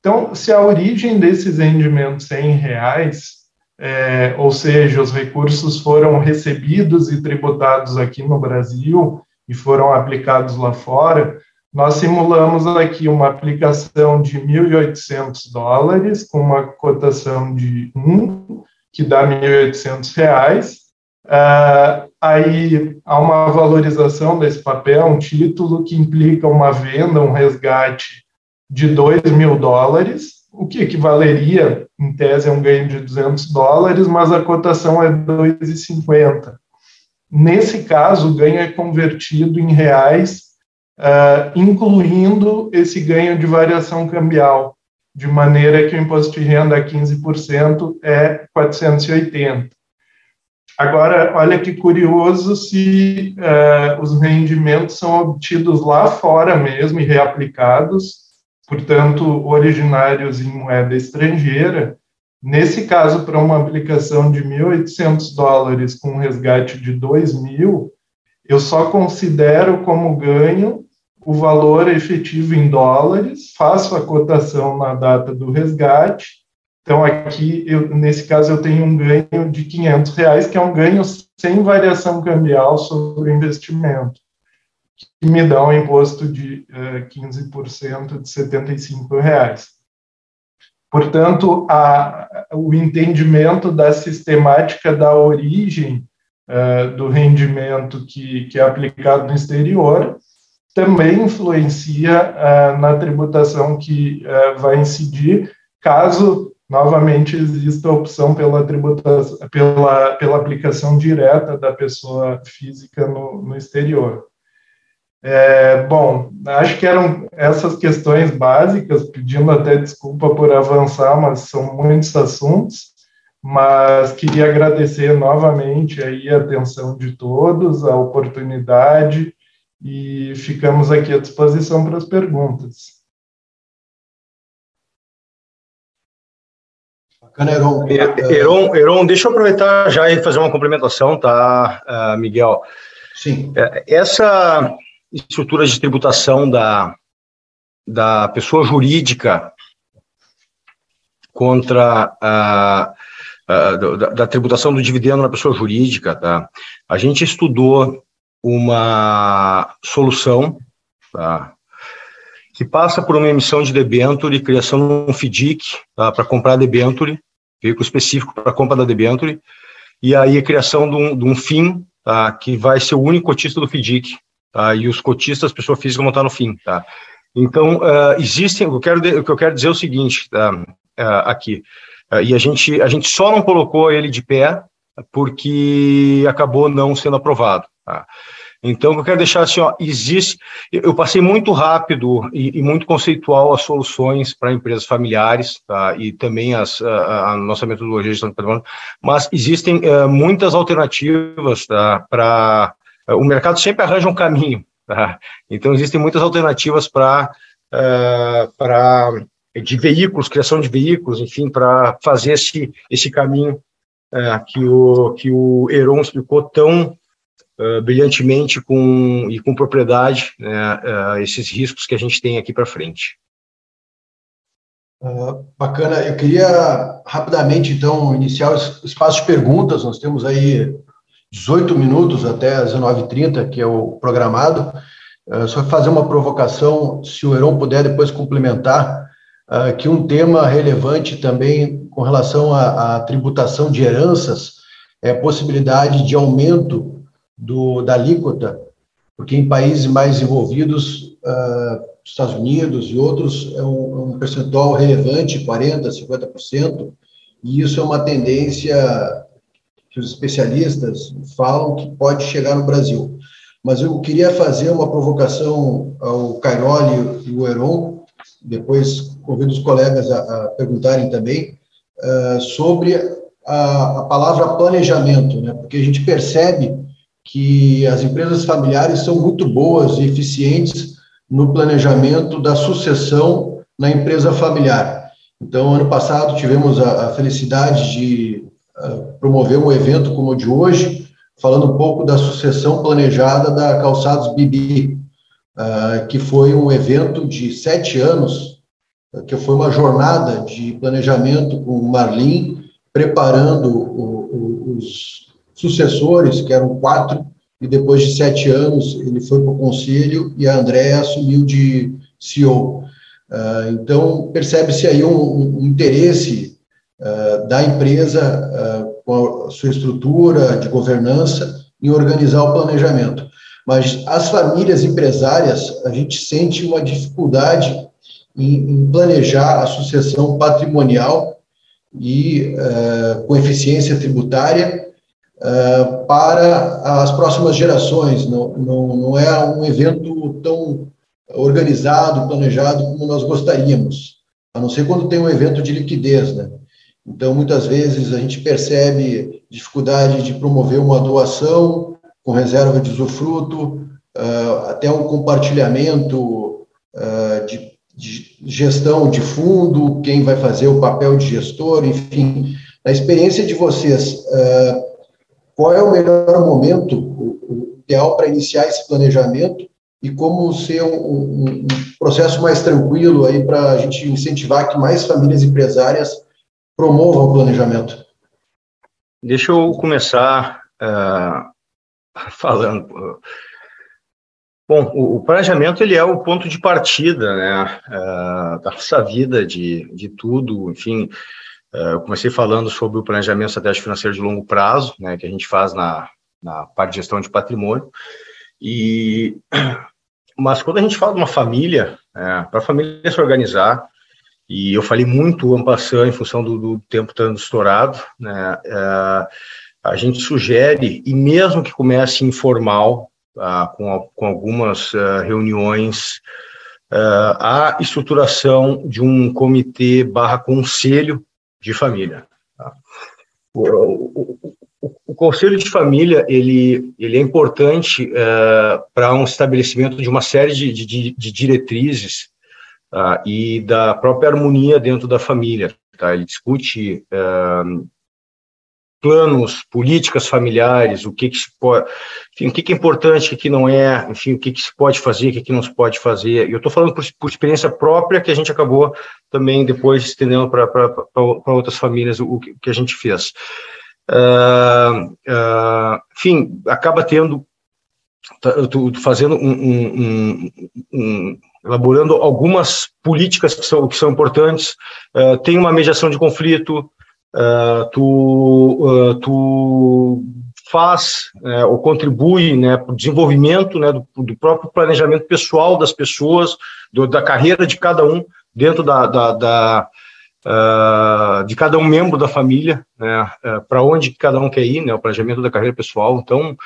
Então, se a origem desses rendimentos é em reais, é, ou seja, os recursos foram recebidos e tributados aqui no Brasil e foram aplicados lá fora, nós simulamos aqui uma aplicação de 1.800 dólares, com uma cotação de 1, que dá 1.800 reais. Uh, aí há uma valorização desse papel, um título que implica uma venda, um resgate de 2 mil dólares, o que equivaleria, em tese, a um ganho de 200 dólares, mas a cotação é 2,50. Nesse caso, o ganho é convertido em reais, uh, incluindo esse ganho de variação cambial, de maneira que o imposto de renda a 15% é 480. Agora, olha que curioso se uh, os rendimentos são obtidos lá fora mesmo e reaplicados, portanto, originários em moeda estrangeira. Nesse caso, para uma aplicação de 1.800 dólares com resgate de 2.000, eu só considero como ganho o valor efetivo em dólares, faço a cotação na data do resgate. Então, aqui, eu, nesse caso, eu tenho um ganho de 500 reais, que é um ganho sem variação cambial sobre o investimento que me dá um imposto de uh, 15% de 75 reais. Portanto, a, o entendimento da sistemática da origem uh, do rendimento que, que é aplicado no exterior também influencia uh, na tributação que uh, vai incidir, caso novamente existe a opção pela tributação, pela, pela aplicação direta da pessoa física no, no exterior. É, bom, acho que eram essas questões básicas, pedindo até desculpa por avançar, mas são muitos assuntos, mas queria agradecer novamente aí a atenção de todos, a oportunidade, e ficamos aqui à disposição para as perguntas. Bacana, Heron. Heron, Heron, deixa eu aproveitar já e fazer uma complementação, tá, uh, Miguel? Sim. É, essa estrutura de tributação da, da pessoa jurídica contra a, a da, da, tributação do dividendo na pessoa jurídica, tá? A gente estudou uma solução, tá? que passa por uma emissão de debenture, criação de um FDIC tá, para comprar debenture, veículo específico para compra da debenture, e aí a criação de um, de um FIM, tá, que vai ser o único cotista do FDIC, tá, e os cotistas, pessoa física, vão estar no FIM. Tá. Então, uh, existem, eu quero, o que eu quero dizer é o seguinte, tá, uh, aqui, uh, e a gente, a gente só não colocou ele de pé porque acabou não sendo aprovado. Tá. Então, eu quero deixar assim, ó, existe, eu passei muito rápido e, e muito conceitual as soluções para empresas familiares, tá, e também as, a, a nossa metodologia de gestão de patrimônio, mas existem uh, muitas alternativas tá, para, uh, o mercado sempre arranja um caminho, tá, então existem muitas alternativas para, uh, para de veículos, criação de veículos, enfim, para fazer esse, esse caminho uh, que, o, que o Heron explicou tão uh, brilhantemente com, e com propriedade né, uh, esses riscos que a gente tem aqui para frente. Uh, bacana. Eu queria rapidamente, então, iniciar o espaço de perguntas. Nós temos aí 18 minutos até as 19h30, que é o programado. Uh, só fazer uma provocação, se o Heron puder depois complementar, uh, que um tema relevante também com relação à, à tributação de heranças é a possibilidade de aumento do, da alíquota, porque em países mais desenvolvidos, uh, Estados Unidos e outros, é um, um percentual relevante, 40%, 50%, e isso é uma tendência que os especialistas falam que pode chegar no Brasil. Mas eu queria fazer uma provocação ao Cairoli e o Heron, depois convido os colegas a, a perguntarem também, uh, sobre a, a, palavra planejamento, né? porque a gente percebe que as empresas familiares são muito boas e eficientes no planejamento da sucessão na empresa familiar. Então, ano passado tivemos a, a felicidade de uh, promover um evento como o de hoje, falando um pouco da sucessão planejada da Calçados Bibi, uh, que foi um evento de sete anos, que foi uma jornada de planejamento com o Marlin, preparando o, o, os sucessores, que eram quatro, e depois de sete anos ele foi para o conselho e a Andréa assumiu de CEO. Uh, então, percebe-se aí um, um interesse uh, da empresa, uh, com a sua estrutura de governança, em organizar o planejamento. Mas as famílias empresárias, a gente sente uma dificuldade em, em planejar a sucessão patrimonial e com eficiência tributária uh, para as próximas gerações. Não, não, não é um evento tão organizado, planejado como nós gostaríamos, a não ser quando tem um evento de liquidez, né? Então, muitas vezes a gente percebe dificuldade de promover uma doação com reserva de usufruto, uh, até um compartilhamento uh, de, gestão de fundo, quem vai fazer o papel de gestor, enfim. A experiência de vocês, uh, qual é o melhor momento, o, ideal para iniciar esse planejamento e como ser um, um processo mais tranquilo aí para a gente incentivar que mais famílias empresárias promovam o planejamento? Deixa eu começar uh, (laughs) falando. Bom, o, planejamento ele é o ponto de partida, né, uh, da nossa vida, de, de tudo, enfim, é, eu comecei falando sobre o planejamento estratégico financeiro de longo prazo, né, que a gente faz na, na parte de gestão de patrimônio. E, (clears throat) mas quando a gente fala de uma família, é, para a família se organizar e eu falei muito ampassando em função do, do tempo estando estourado, né? É, a gente sugere, e mesmo que comece informal, com, com algumas uh, reuniões, uh, a estruturação de um comitê barra conselho de família. Tá? O, o, o, conselho de família ele, ele é importante uh, para um estabelecimento de uma série de, de, de diretrizes e da própria harmonia dentro da família. Tá? Ele discute planos, políticas familiares, o que, que se pode, enfim, o que, que é importante, o que, não é, enfim, o que, que se pode fazer, o que, não se pode fazer. E eu estou falando por, por, experiência própria que a gente acabou também depois estendendo para outras famílias o, o, que a gente fez. Uh, uh, enfim, acaba tendo, tá, fazendo um, um, um, um elaborando algumas políticas que são, que são importantes, uh, tem uma mediação de conflito, uh, tu, uh, tu faz uh, ou contribui né, para o desenvolvimento né, do, do, próprio planejamento pessoal das pessoas, do, da carreira de cada um dentro da, da, da uh, de cada um membro da família, né, para onde cada um quer ir, né, o planejamento da carreira pessoal. Então,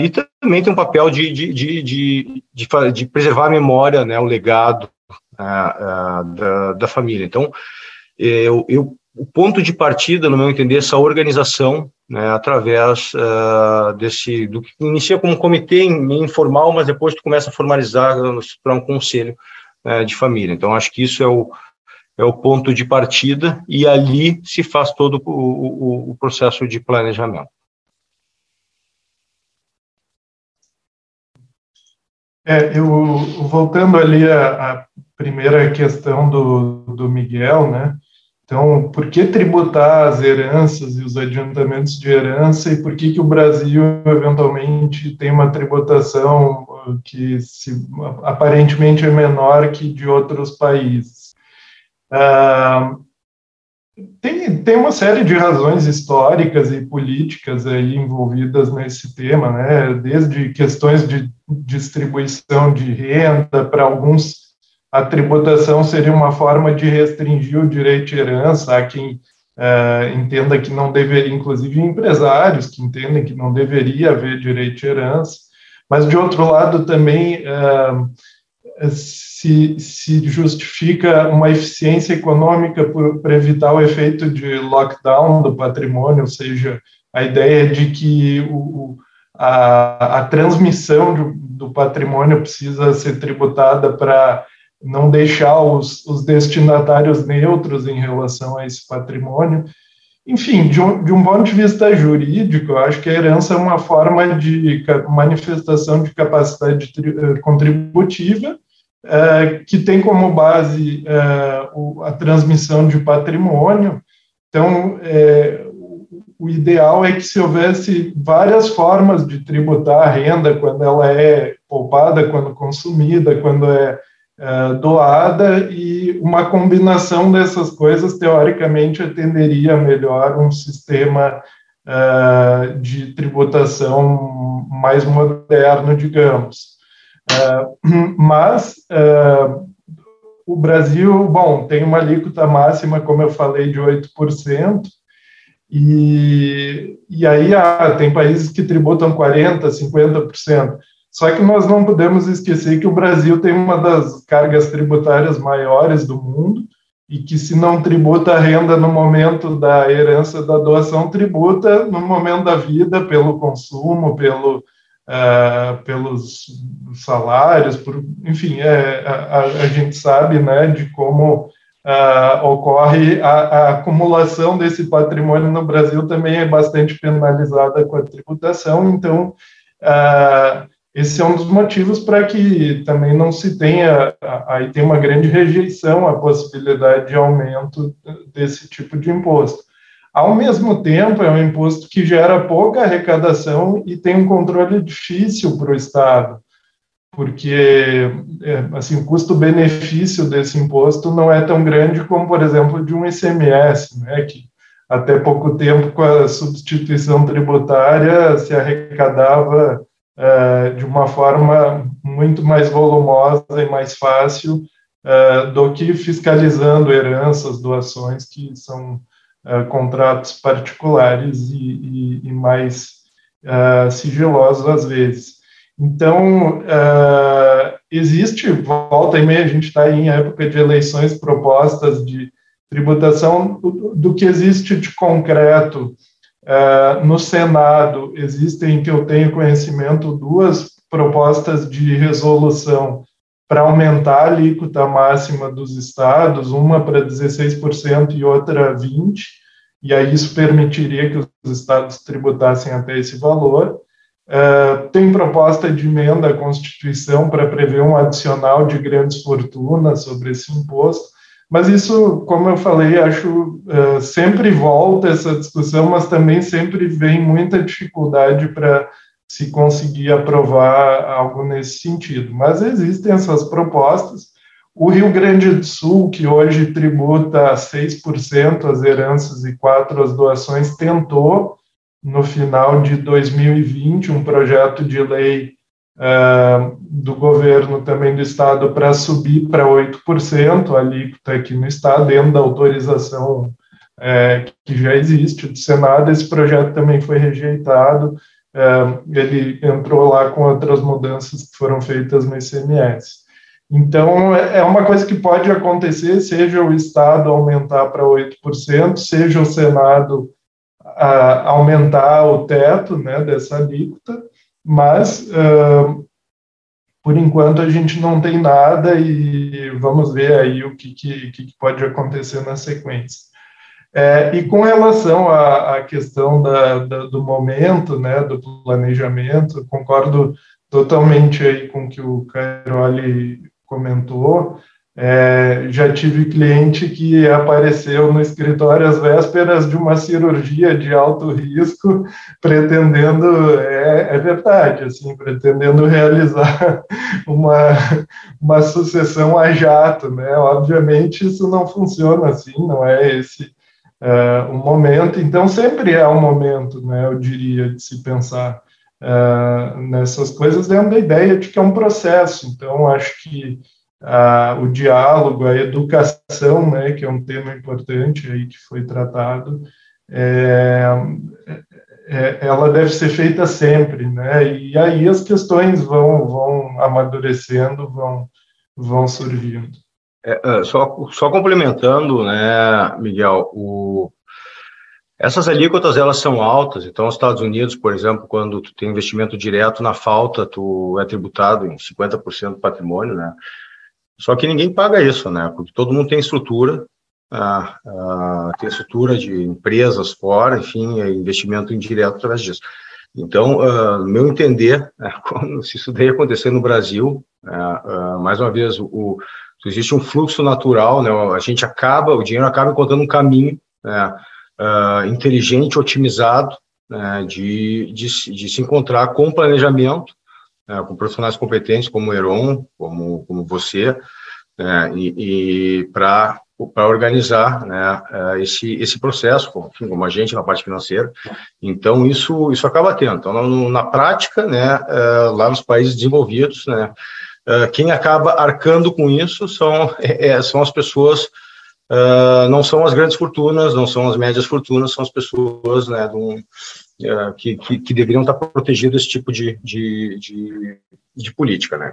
e também tem um papel de, de, de, de, de, de preservar a memória, né, o legado da, da família. Então, eu, eu o ponto de partida, no meu entender, essa organização, né, através uh, desse, do que inicia como comitê informal, mas depois tu começa a formalizar para um conselho uh, de família. Então, acho que isso é o, é o ponto de partida e ali se faz todo o, o, o processo de planejamento. É, eu voltando ali à, primeira questão do, do Miguel, né? Então, por que tributar as heranças e os adiantamentos de herança e por que, que o Brasil, eventualmente, tem uma tributação uh, que se, aparentemente é menor que de outros países? Ah, tem, tem uma série de razões históricas e políticas aí envolvidas nesse tema, né? desde questões de distribuição de renda para alguns a tributação seria uma forma de restringir o direito de herança a quem uh, entenda que não deveria, inclusive empresários que entendem que não deveria haver direito de herança, mas de outro lado também uh, se, se justifica uma eficiência econômica para evitar o efeito de lockdown do patrimônio, ou seja, a ideia de que o, a, a transmissão do, do patrimônio precisa ser tributada para não deixar os, os destinatários neutros em relação a esse patrimônio. Enfim, de um, de um ponto de vista jurídico, eu acho que a herança é uma forma de manifestação de capacidade eh, contributiva é, que tem como base o, a transmissão de patrimônio. Então, é, o ideal é que se houvesse várias formas de tributar a renda quando ela é poupada, quando consumida, quando é é, doada e uma combinação dessas coisas, teoricamente, atenderia melhor um sistema uh, de tributação mais moderno, digamos. Uh, mas o Brasil, bom, tem uma alíquota máxima, como eu falei, de 8%, e, e aí ah, tem países que tributam 40%, 50%. Só que nós não podemos esquecer que o Brasil tem uma das cargas tributárias maiores do mundo e que se não tributa a renda no momento da herança da doação, tributa no momento da vida pelo consumo, pelo, uh, pelos salários, por, enfim, é, a, a, gente sabe né, de como uh, ocorre a, a, acumulação desse patrimônio no Brasil também é bastante penalizada com a tributação, então uh, esse é um dos motivos para que também não se tenha, aí tem uma grande rejeição à possibilidade de aumento desse tipo de imposto. Ao mesmo tempo, é um imposto que gera pouca arrecadação e tem um controle difícil para o Estado, porque é, assim, o custo-benefício desse imposto não é tão grande como, por exemplo, de um ICMS, né, que até pouco tempo, com a substituição tributária, se arrecadava uh, de uma forma muito mais volumosa e mais fácil uh, do que fiscalizando heranças, doações, que são uh, contratos particulares e, e, e mais sigilosos às vezes. Então, existe, volta e meia, a gente está em época de eleições propostas de tributação, do, do que existe de concreto Uh, no Senado, existem, que eu tenho conhecimento, duas propostas de resolução para aumentar a alíquota máxima dos estados, uma para 16% e outra 20%, e aí isso permitiria que os estados tributassem até esse valor. Uh, tem proposta de emenda à Constituição para prever um adicional de grandes fortunas sobre esse imposto, mas isso, como eu falei, acho uh, sempre volta essa discussão, mas também sempre vem muita dificuldade para se conseguir aprovar algo nesse sentido. Mas existem essas propostas. O Rio Grande do Sul, que hoje tributa 6% as heranças e 4% as doações, tentou, no final de 2020, um projeto de lei uh, do governo também do Estado para subir para 8%, a alíquota aqui no Estado, dentro da autorização é, que já existe do Senado. Esse projeto também foi rejeitado, é, ele entrou lá com outras mudanças que foram feitas no ICMS. Então, é, é uma coisa que pode acontecer, seja o Estado aumentar para 8%, seja o Senado a, aumentar o teto né, dessa alíquota, mas uh, por enquanto a gente não tem nada e vamos ver aí o que, que, que pode acontecer na sequência. É, e com relação à, à questão da, da, do momento, né, do planejamento, concordo totalmente aí com o que o Cairoli comentou. É, já tive cliente que apareceu no escritório às vésperas de uma cirurgia de alto risco, pretendendo, é, é verdade, assim, pretendendo realizar uma, uma sucessão a jato, né? Obviamente isso não funciona assim, não é esse uh, o momento. Então sempre é um momento, né? Eu diria de se pensar uh, nessas coisas dentro da ideia de que é um processo. Então acho que a, o diálogo, a educação, né, que é um tema importante aí que foi tratado, é, é, ela deve ser feita sempre, né, e aí as questões vão, vão amadurecendo, vão, vão surgindo. É, é só, só complementando, né, Miguel, o, essas alíquotas elas são altas, então os Estados Unidos, por exemplo, quando tu tem investimento direto na falta, tu é tributado em 50% do patrimônio, né? Só que ninguém paga isso, né? Porque todo mundo tem estrutura, ah, ah, tem estrutura de empresas fora, enfim, é investimento indireto através disso. Então, ah, no meu entender, né, (laughs) se isso daí acontecer no Brasil, né, mais uma vez, o, existe um fluxo natural, né? A gente acaba, o dinheiro acaba encontrando um caminho né, inteligente, otimizado, de, de, de se encontrar com planejamento é, com profissionais competentes como o Heron, como, como você, né, e, e para organizar né, é, esse, esse processo, enfim, como a gente na parte financeira. Então, isso, isso acaba tendo. Então, na, prática, né, é, lá nos países desenvolvidos, né, quem acaba arcando com isso são, (laughs) é, são as pessoas não são as grandes fortunas, não são as médias fortunas, são as pessoas né, um, uh, que, que, que, deveriam estar protegidas desse tipo de, de, de, de, política. Né?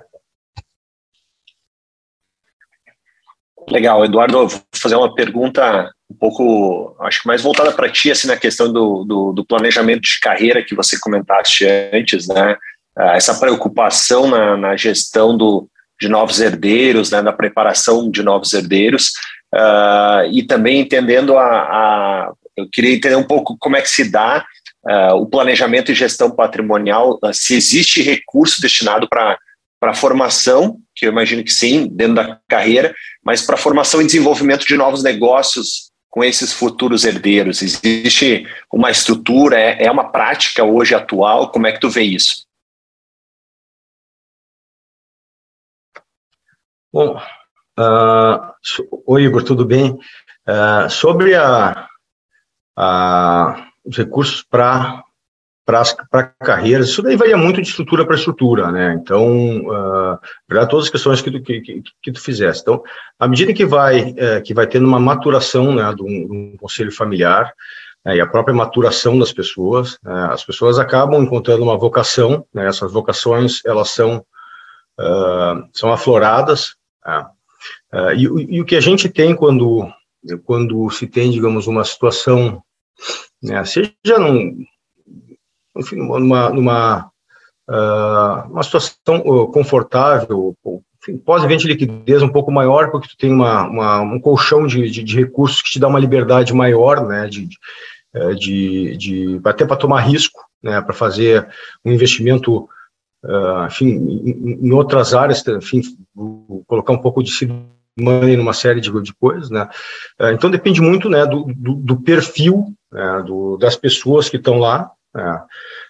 Legal, Eduardo, vou fazer uma pergunta um pouco, acho que mais voltada para ti, assim, na questão do, do, do, planejamento de carreira que você comentaste antes, né? Uh, essa preocupação na, na gestão do, de novos herdeiros, né, na preparação de novos herdeiros, uh, e também entendendo a, a, Eu queria entender um pouco como é que se dá uh, o planejamento e gestão patrimonial, uh, se existe recurso destinado para para formação, que eu imagino que sim, dentro da carreira, mas para formação e desenvolvimento de novos negócios com esses futuros herdeiros. Existe uma estrutura, é, é uma prática hoje atual? Como é que tu vê isso? Bom, Uh, oi, Igor, tudo bem? Uh, sobre a, a, os recursos para para carreiras, isso daí varia muito de estrutura para estrutura, né? Então, uh, todas as questões que tu, que, que, que tu fizesse. Então, à medida que vai, é, que vai tendo uma maturação né, de, um, de um conselho familiar, né, e a própria maturação das pessoas, né, as pessoas acabam encontrando uma vocação, né, essas vocações, elas são, uh, são afloradas, uh, e, e, o que a gente tem quando, quando se tem, digamos, uma situação, né, seja num, enfim, numa, numa uh, uma situação confortável, pós-evento de liquidez um pouco maior, porque tu tem uma, uma um colchão de, de, de, recursos que te dá uma liberdade maior, né, de, de, de até para tomar risco, né, para fazer um investimento, uh, enfim, em, em, outras áreas, enfim, colocar um pouco de money numa série de, de coisas, né, uh, então depende muito, né, do, do, do perfil, né, do, das pessoas que estão lá, né,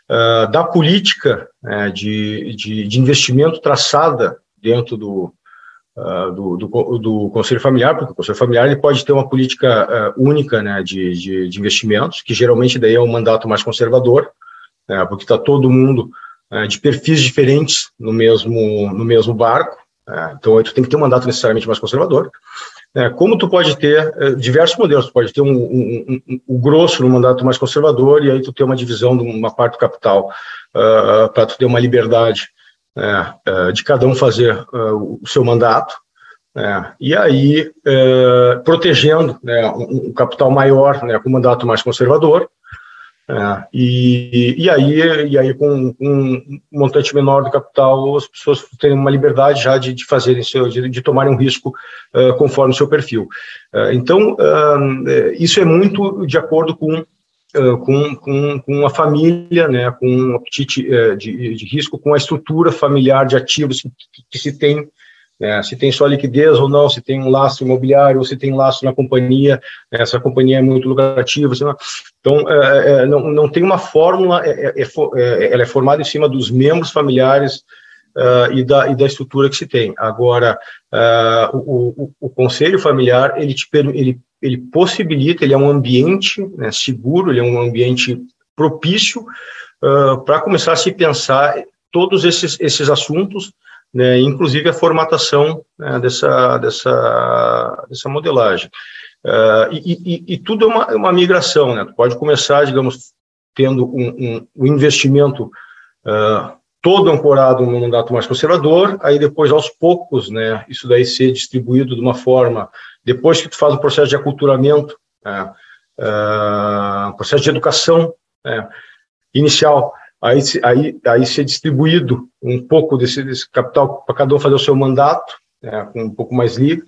uh, da política né, de, de, de, investimento traçada dentro do, uh, do, do, do, Conselho Familiar, porque o Conselho Familiar ele pode ter uma política única né, de, de, de, investimentos, que geralmente daí é um mandato mais conservador, né, porque está todo mundo de perfis diferentes no mesmo, no mesmo barco, então tu tem que ter um mandato necessariamente mais conservador, é, como tu pode ter é, diversos modelos, tu pode ter um, um, um, um, grosso no mandato mais conservador e aí tu ter uma divisão de uma parte do capital uh, ah, para tu ter uma liberdade uh, de cada um fazer uh, o seu mandato e aí protegendo né, um, capital maior né, com um mandato mais conservador é, e, e, aí, e aí, com um montante menor do capital, as pessoas têm uma liberdade já de, de fazerem seu, de, de tomarem um risco uh, conforme o seu perfil. Uh, então, uh, isso é muito de acordo com, com, com, com, a família, né, com um apetite de, de risco, com a estrutura familiar de ativos que, que se tem né, se tem só liquidez ou não, se tem um laço imobiliário ou se tem um laço na companhia, né, essa companhia é muito lucrativa. Então, é, é, não, não tem uma fórmula, é, é, é, é ela é formada em cima dos membros familiares uh, e, da, e da estrutura que se tem. Agora, uh, o, o, o, conselho familiar, ele, te, ele, ele possibilita, ele é um ambiente né, seguro, ele é um ambiente propício uh, para começar a se pensar todos esses, esses assuntos, né, inclusive a formatação né, dessa, dessa, dessa modelagem. Uh, e, e, e, tudo é uma, é uma migração, né? Tu pode começar, digamos, tendo um, um, um investimento uh, todo ancorado no mandato mais conservador, aí depois, aos poucos, né, isso daí ser distribuído de uma forma, depois que tu faz o processo de aculturamento, né, uh, processo de educação né, inicial, aí, aí, aí ser distribuído um pouco desse, desse capital para cada um fazer o seu mandato, né, um pouco mais livre,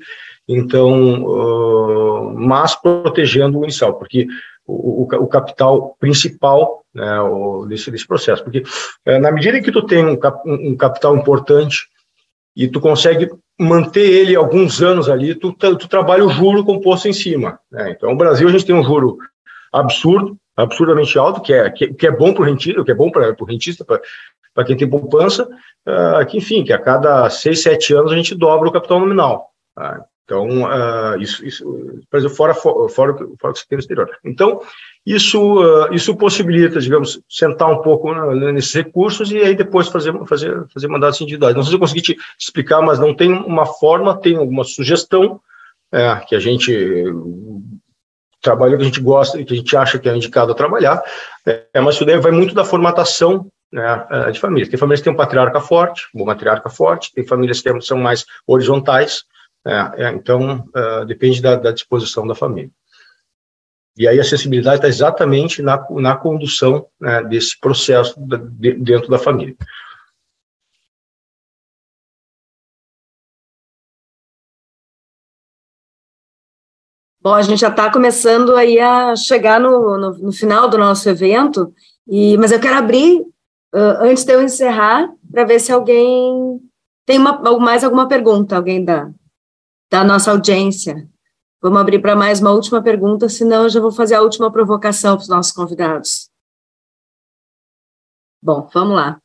então, uh, mas protegendo o inicial, porque o, o, o capital principal né, o, desse, desse processo, porque uh, na medida em que tu tem um, cap, um, capital importante e tu consegue manter ele alguns anos ali, tu, tu trabalha o juro composto em cima. Né? Então, no Brasil a gente tem um juro absurdo, absurdamente alto, que é, que, que é bom para o rentista, que é bom para o rentista, para quem tem poupança, uh, que, enfim, que a cada seis, sete anos a gente dobra o capital nominal. Tá? Então, uh, isso, isso, Brasil fora, fora, fora, fora tem no exterior. Então, isso, uh, isso possibilita, digamos, sentar um pouco né, nesses recursos e aí depois fazer, fazer, fazer mandatos individuais. Não sei se eu consegui te explicar, mas não tem uma forma, tem alguma sugestão é, que a gente trabalho que a gente gosta e que a gente acha que é indicado a trabalhar, é, mas isso daí vai muito da formatação né, é, de famílias. Tem famílias que têm um patriarca forte, uma matriarca forte, tem famílias que são mais horizontais, é, é, então é, depende da, da, disposição da família. E aí a acessibilidade está exatamente na, na condução né, desse processo de, dentro da família. Bom, a gente já está começando aí a chegar no, no, no, final do nosso evento, e, mas eu quero abrir, uh, antes de eu encerrar, para ver se alguém tem uma, mais alguma pergunta, alguém da, da nossa audiência. Vamos abrir para mais uma última pergunta, senão eu já vou fazer a última provocação para os nossos convidados. Bom, vamos lá.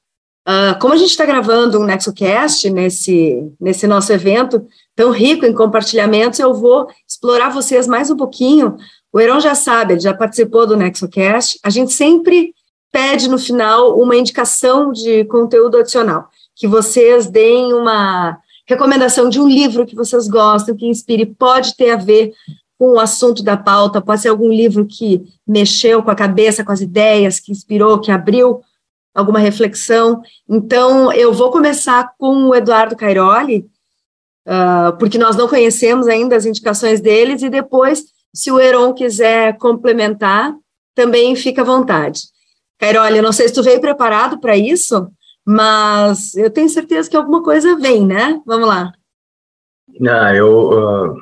Uh, como a gente está gravando um NexoCast nesse, nesse nosso evento, tão rico em compartilhamentos, eu vou explorar vocês mais um pouquinho. O Heron já sabe, ele já participou do NexoCast. A gente sempre pede no final uma indicação de conteúdo adicional, que vocês deem uma recomendação de um livro que vocês gostam, que inspire, pode ter a ver com o assunto da pauta, pode ser algum livro que mexeu com a cabeça, com as ideias, que inspirou, que abriu alguma reflexão. Então, eu vou começar com o Eduardo Cairoli, uh, porque nós não conhecemos ainda as indicações deles, e depois, se o Heron quiser complementar, também fica à vontade. Cairoli, eu não sei se tu veio preparado para isso, mas eu tenho certeza que alguma coisa vem, né? Vamos lá. Não, eu, uh,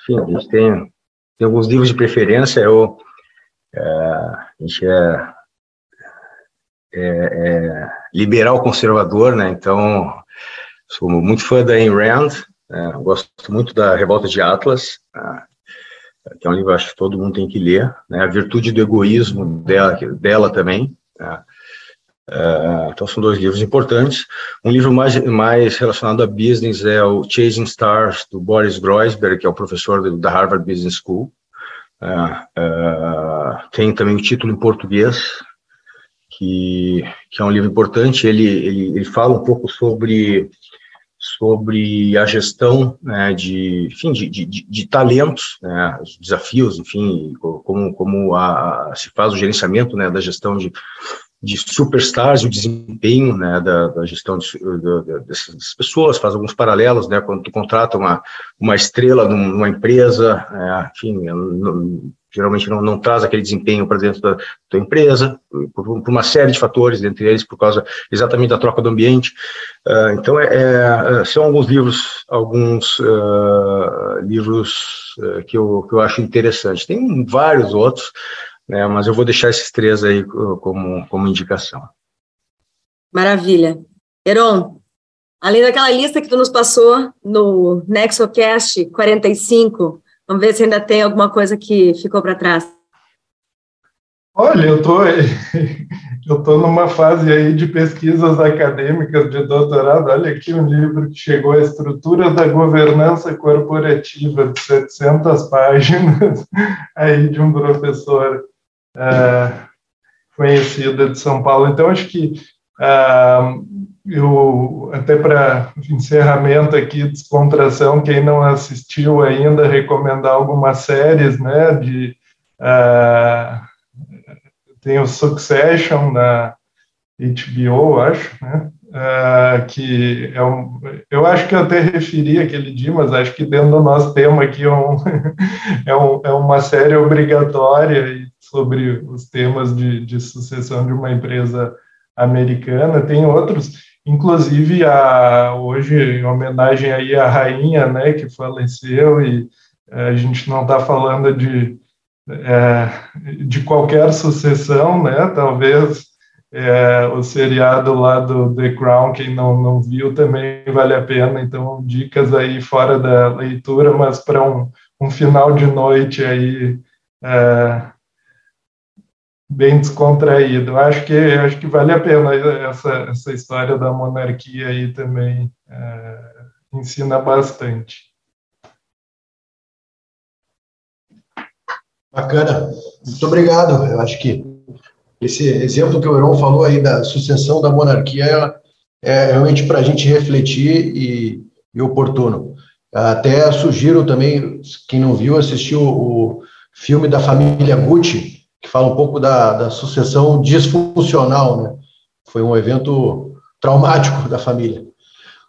enfim, a gente tem, tem alguns livros de preferência, eu, uh, a gente é, é, é, liberal conservador, né, então sou muito fã da Ayn Rand, né, gosto muito da Revolta de Atlas, que é um livro que acho que todo mundo tem que ler, né, A Virtude do Egoísmo dela, dela também, né, Uh, então são dois livros importantes. Um livro mais, mais relacionado a business é o Chasing Stars do Boris Groisberg, que é o professor da Harvard Business School. Uh, uh, tem também o título em português, que, que é um livro importante. Ele, ele, ele fala um pouco sobre sobre a gestão né, de, enfim, de, de, de talentos, né, os desafios, enfim, como, como a, se faz o gerenciamento né, da gestão de, de superstars, o desempenho né, da, da gestão de, de, dessas pessoas, faz alguns paralelos, né, quando tu contrata uma, uma estrela numa empresa, é, enfim, geralmente não, não traz aquele desempenho para dentro da tua empresa, por, por, uma série de fatores, dentre eles por causa exatamente da troca do ambiente. Uh, então, é, é, são alguns livros, alguns uh, livros uh, que, eu, que eu acho interessantes. Tem vários outros, né, mas eu vou deixar esses três aí como, como indicação. Maravilha. Heron, além daquela lista que tu nos passou no NexoCast 45, vamos ver se ainda tem alguma coisa que ficou para trás. Olha, eu tô, (laughs) eu tô numa fase aí de pesquisas acadêmicas de doutorado. Olha aqui um livro que chegou à estrutura da governança corporativa de 700 páginas (laughs) aí de um professor é, conhecida de São Paulo. Então, acho que uh, eu, até para encerramento aqui, descontração, quem não assistiu ainda, recomendar algumas séries, né, de... Uh, tem o Succession na HBO, acho, né? Uh, que é um, eu acho que eu até referi aquele dia, mas acho que dentro do nosso tema aqui é, um, (laughs) é, um, é uma série obrigatória sobre os temas de, de sucessão de uma empresa americana. Tem outros, inclusive a, hoje em homenagem aí à rainha, né, que faleceu e a gente não está falando de é, de qualquer sucessão, né? Talvez é, o seriado lá do The Crown, quem não, não viu também vale a pena. Então, dicas aí fora da leitura, mas para um, um final de noite aí é, bem descontraído. Acho que acho que vale a pena essa, essa história da monarquia aí também é, ensina bastante. Bacana, muito obrigado. Eu acho que esse exemplo que o Heron falou aí da sucessão da monarquia é realmente para a gente refletir e, e, oportuno. Até sugiro também, quem não viu, assistir o, o filme da família Gucci, que fala um pouco da, da sucessão disfuncional, né? Foi um evento traumático da família.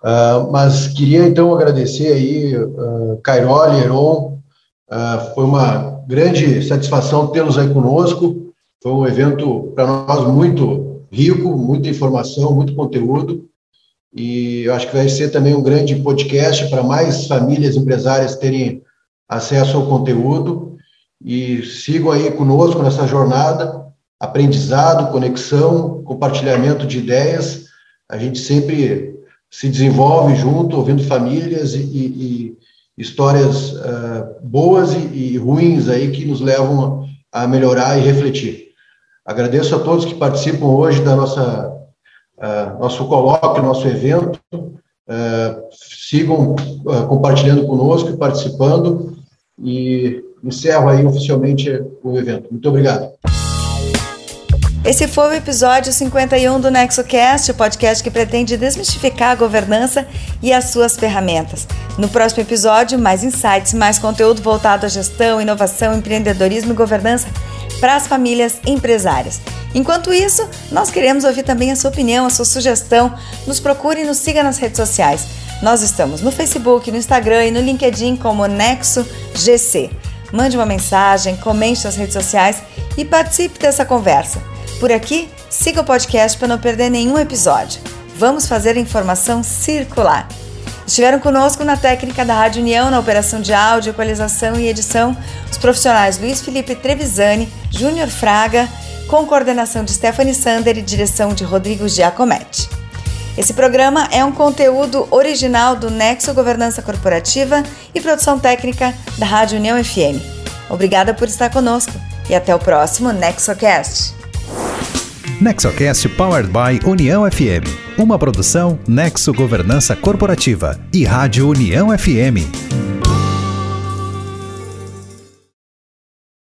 Uh, mas queria então agradecer aí, uh, Cairoli, Heron, uh, foi uma grande satisfação tê-los aí conosco. Foi um evento para nós muito rico, muita informação, muito conteúdo. E eu acho que vai ser também um grande podcast para mais famílias empresárias terem acesso ao conteúdo. E sigam aí conosco nessa jornada, aprendizado, conexão, compartilhamento de ideias. A gente sempre se desenvolve junto, ouvindo famílias e, e, e histórias uh, boas e, e ruins aí que nos levam a melhorar e refletir. Agradeço a todos que participam hoje da nossa uh, nosso colóquio, nosso evento. Uh, sigam compartilhando conosco participando e encerro aí oficialmente o evento. Muito obrigado. Esse foi o episódio 51 do NexoCast, o podcast que pretende desmistificar a governança e as suas ferramentas. No próximo episódio, mais insights, mais conteúdo voltado à gestão, inovação, empreendedorismo e governança para as famílias empresárias. Enquanto isso, nós queremos ouvir também a sua opinião, a sua sugestão. Nos procure e nos siga nas redes sociais. Nós estamos no Facebook, no Instagram e no LinkedIn como Nexo GC. Mande uma mensagem, comente nas redes sociais e participe dessa conversa. Por aqui, siga o podcast para não perder nenhum episódio. Vamos fazer a informação circular. Estiveram conosco na técnica da Rádio União, na operação de áudio, equalização e edição, os profissionais Luiz Felipe Trevisani, Júnior Fraga, com coordenação de Stephanie Sander e direção de Rodrigo Giacometti. Esse programa é um conteúdo original do Nexo Governança Corporativa e produção técnica da Rádio União FM. Obrigada por estar conosco e até o próximo NexoCast. NexoCast Powered by União FM. Uma produção Nexo Governança Corporativa e Rádio União FM.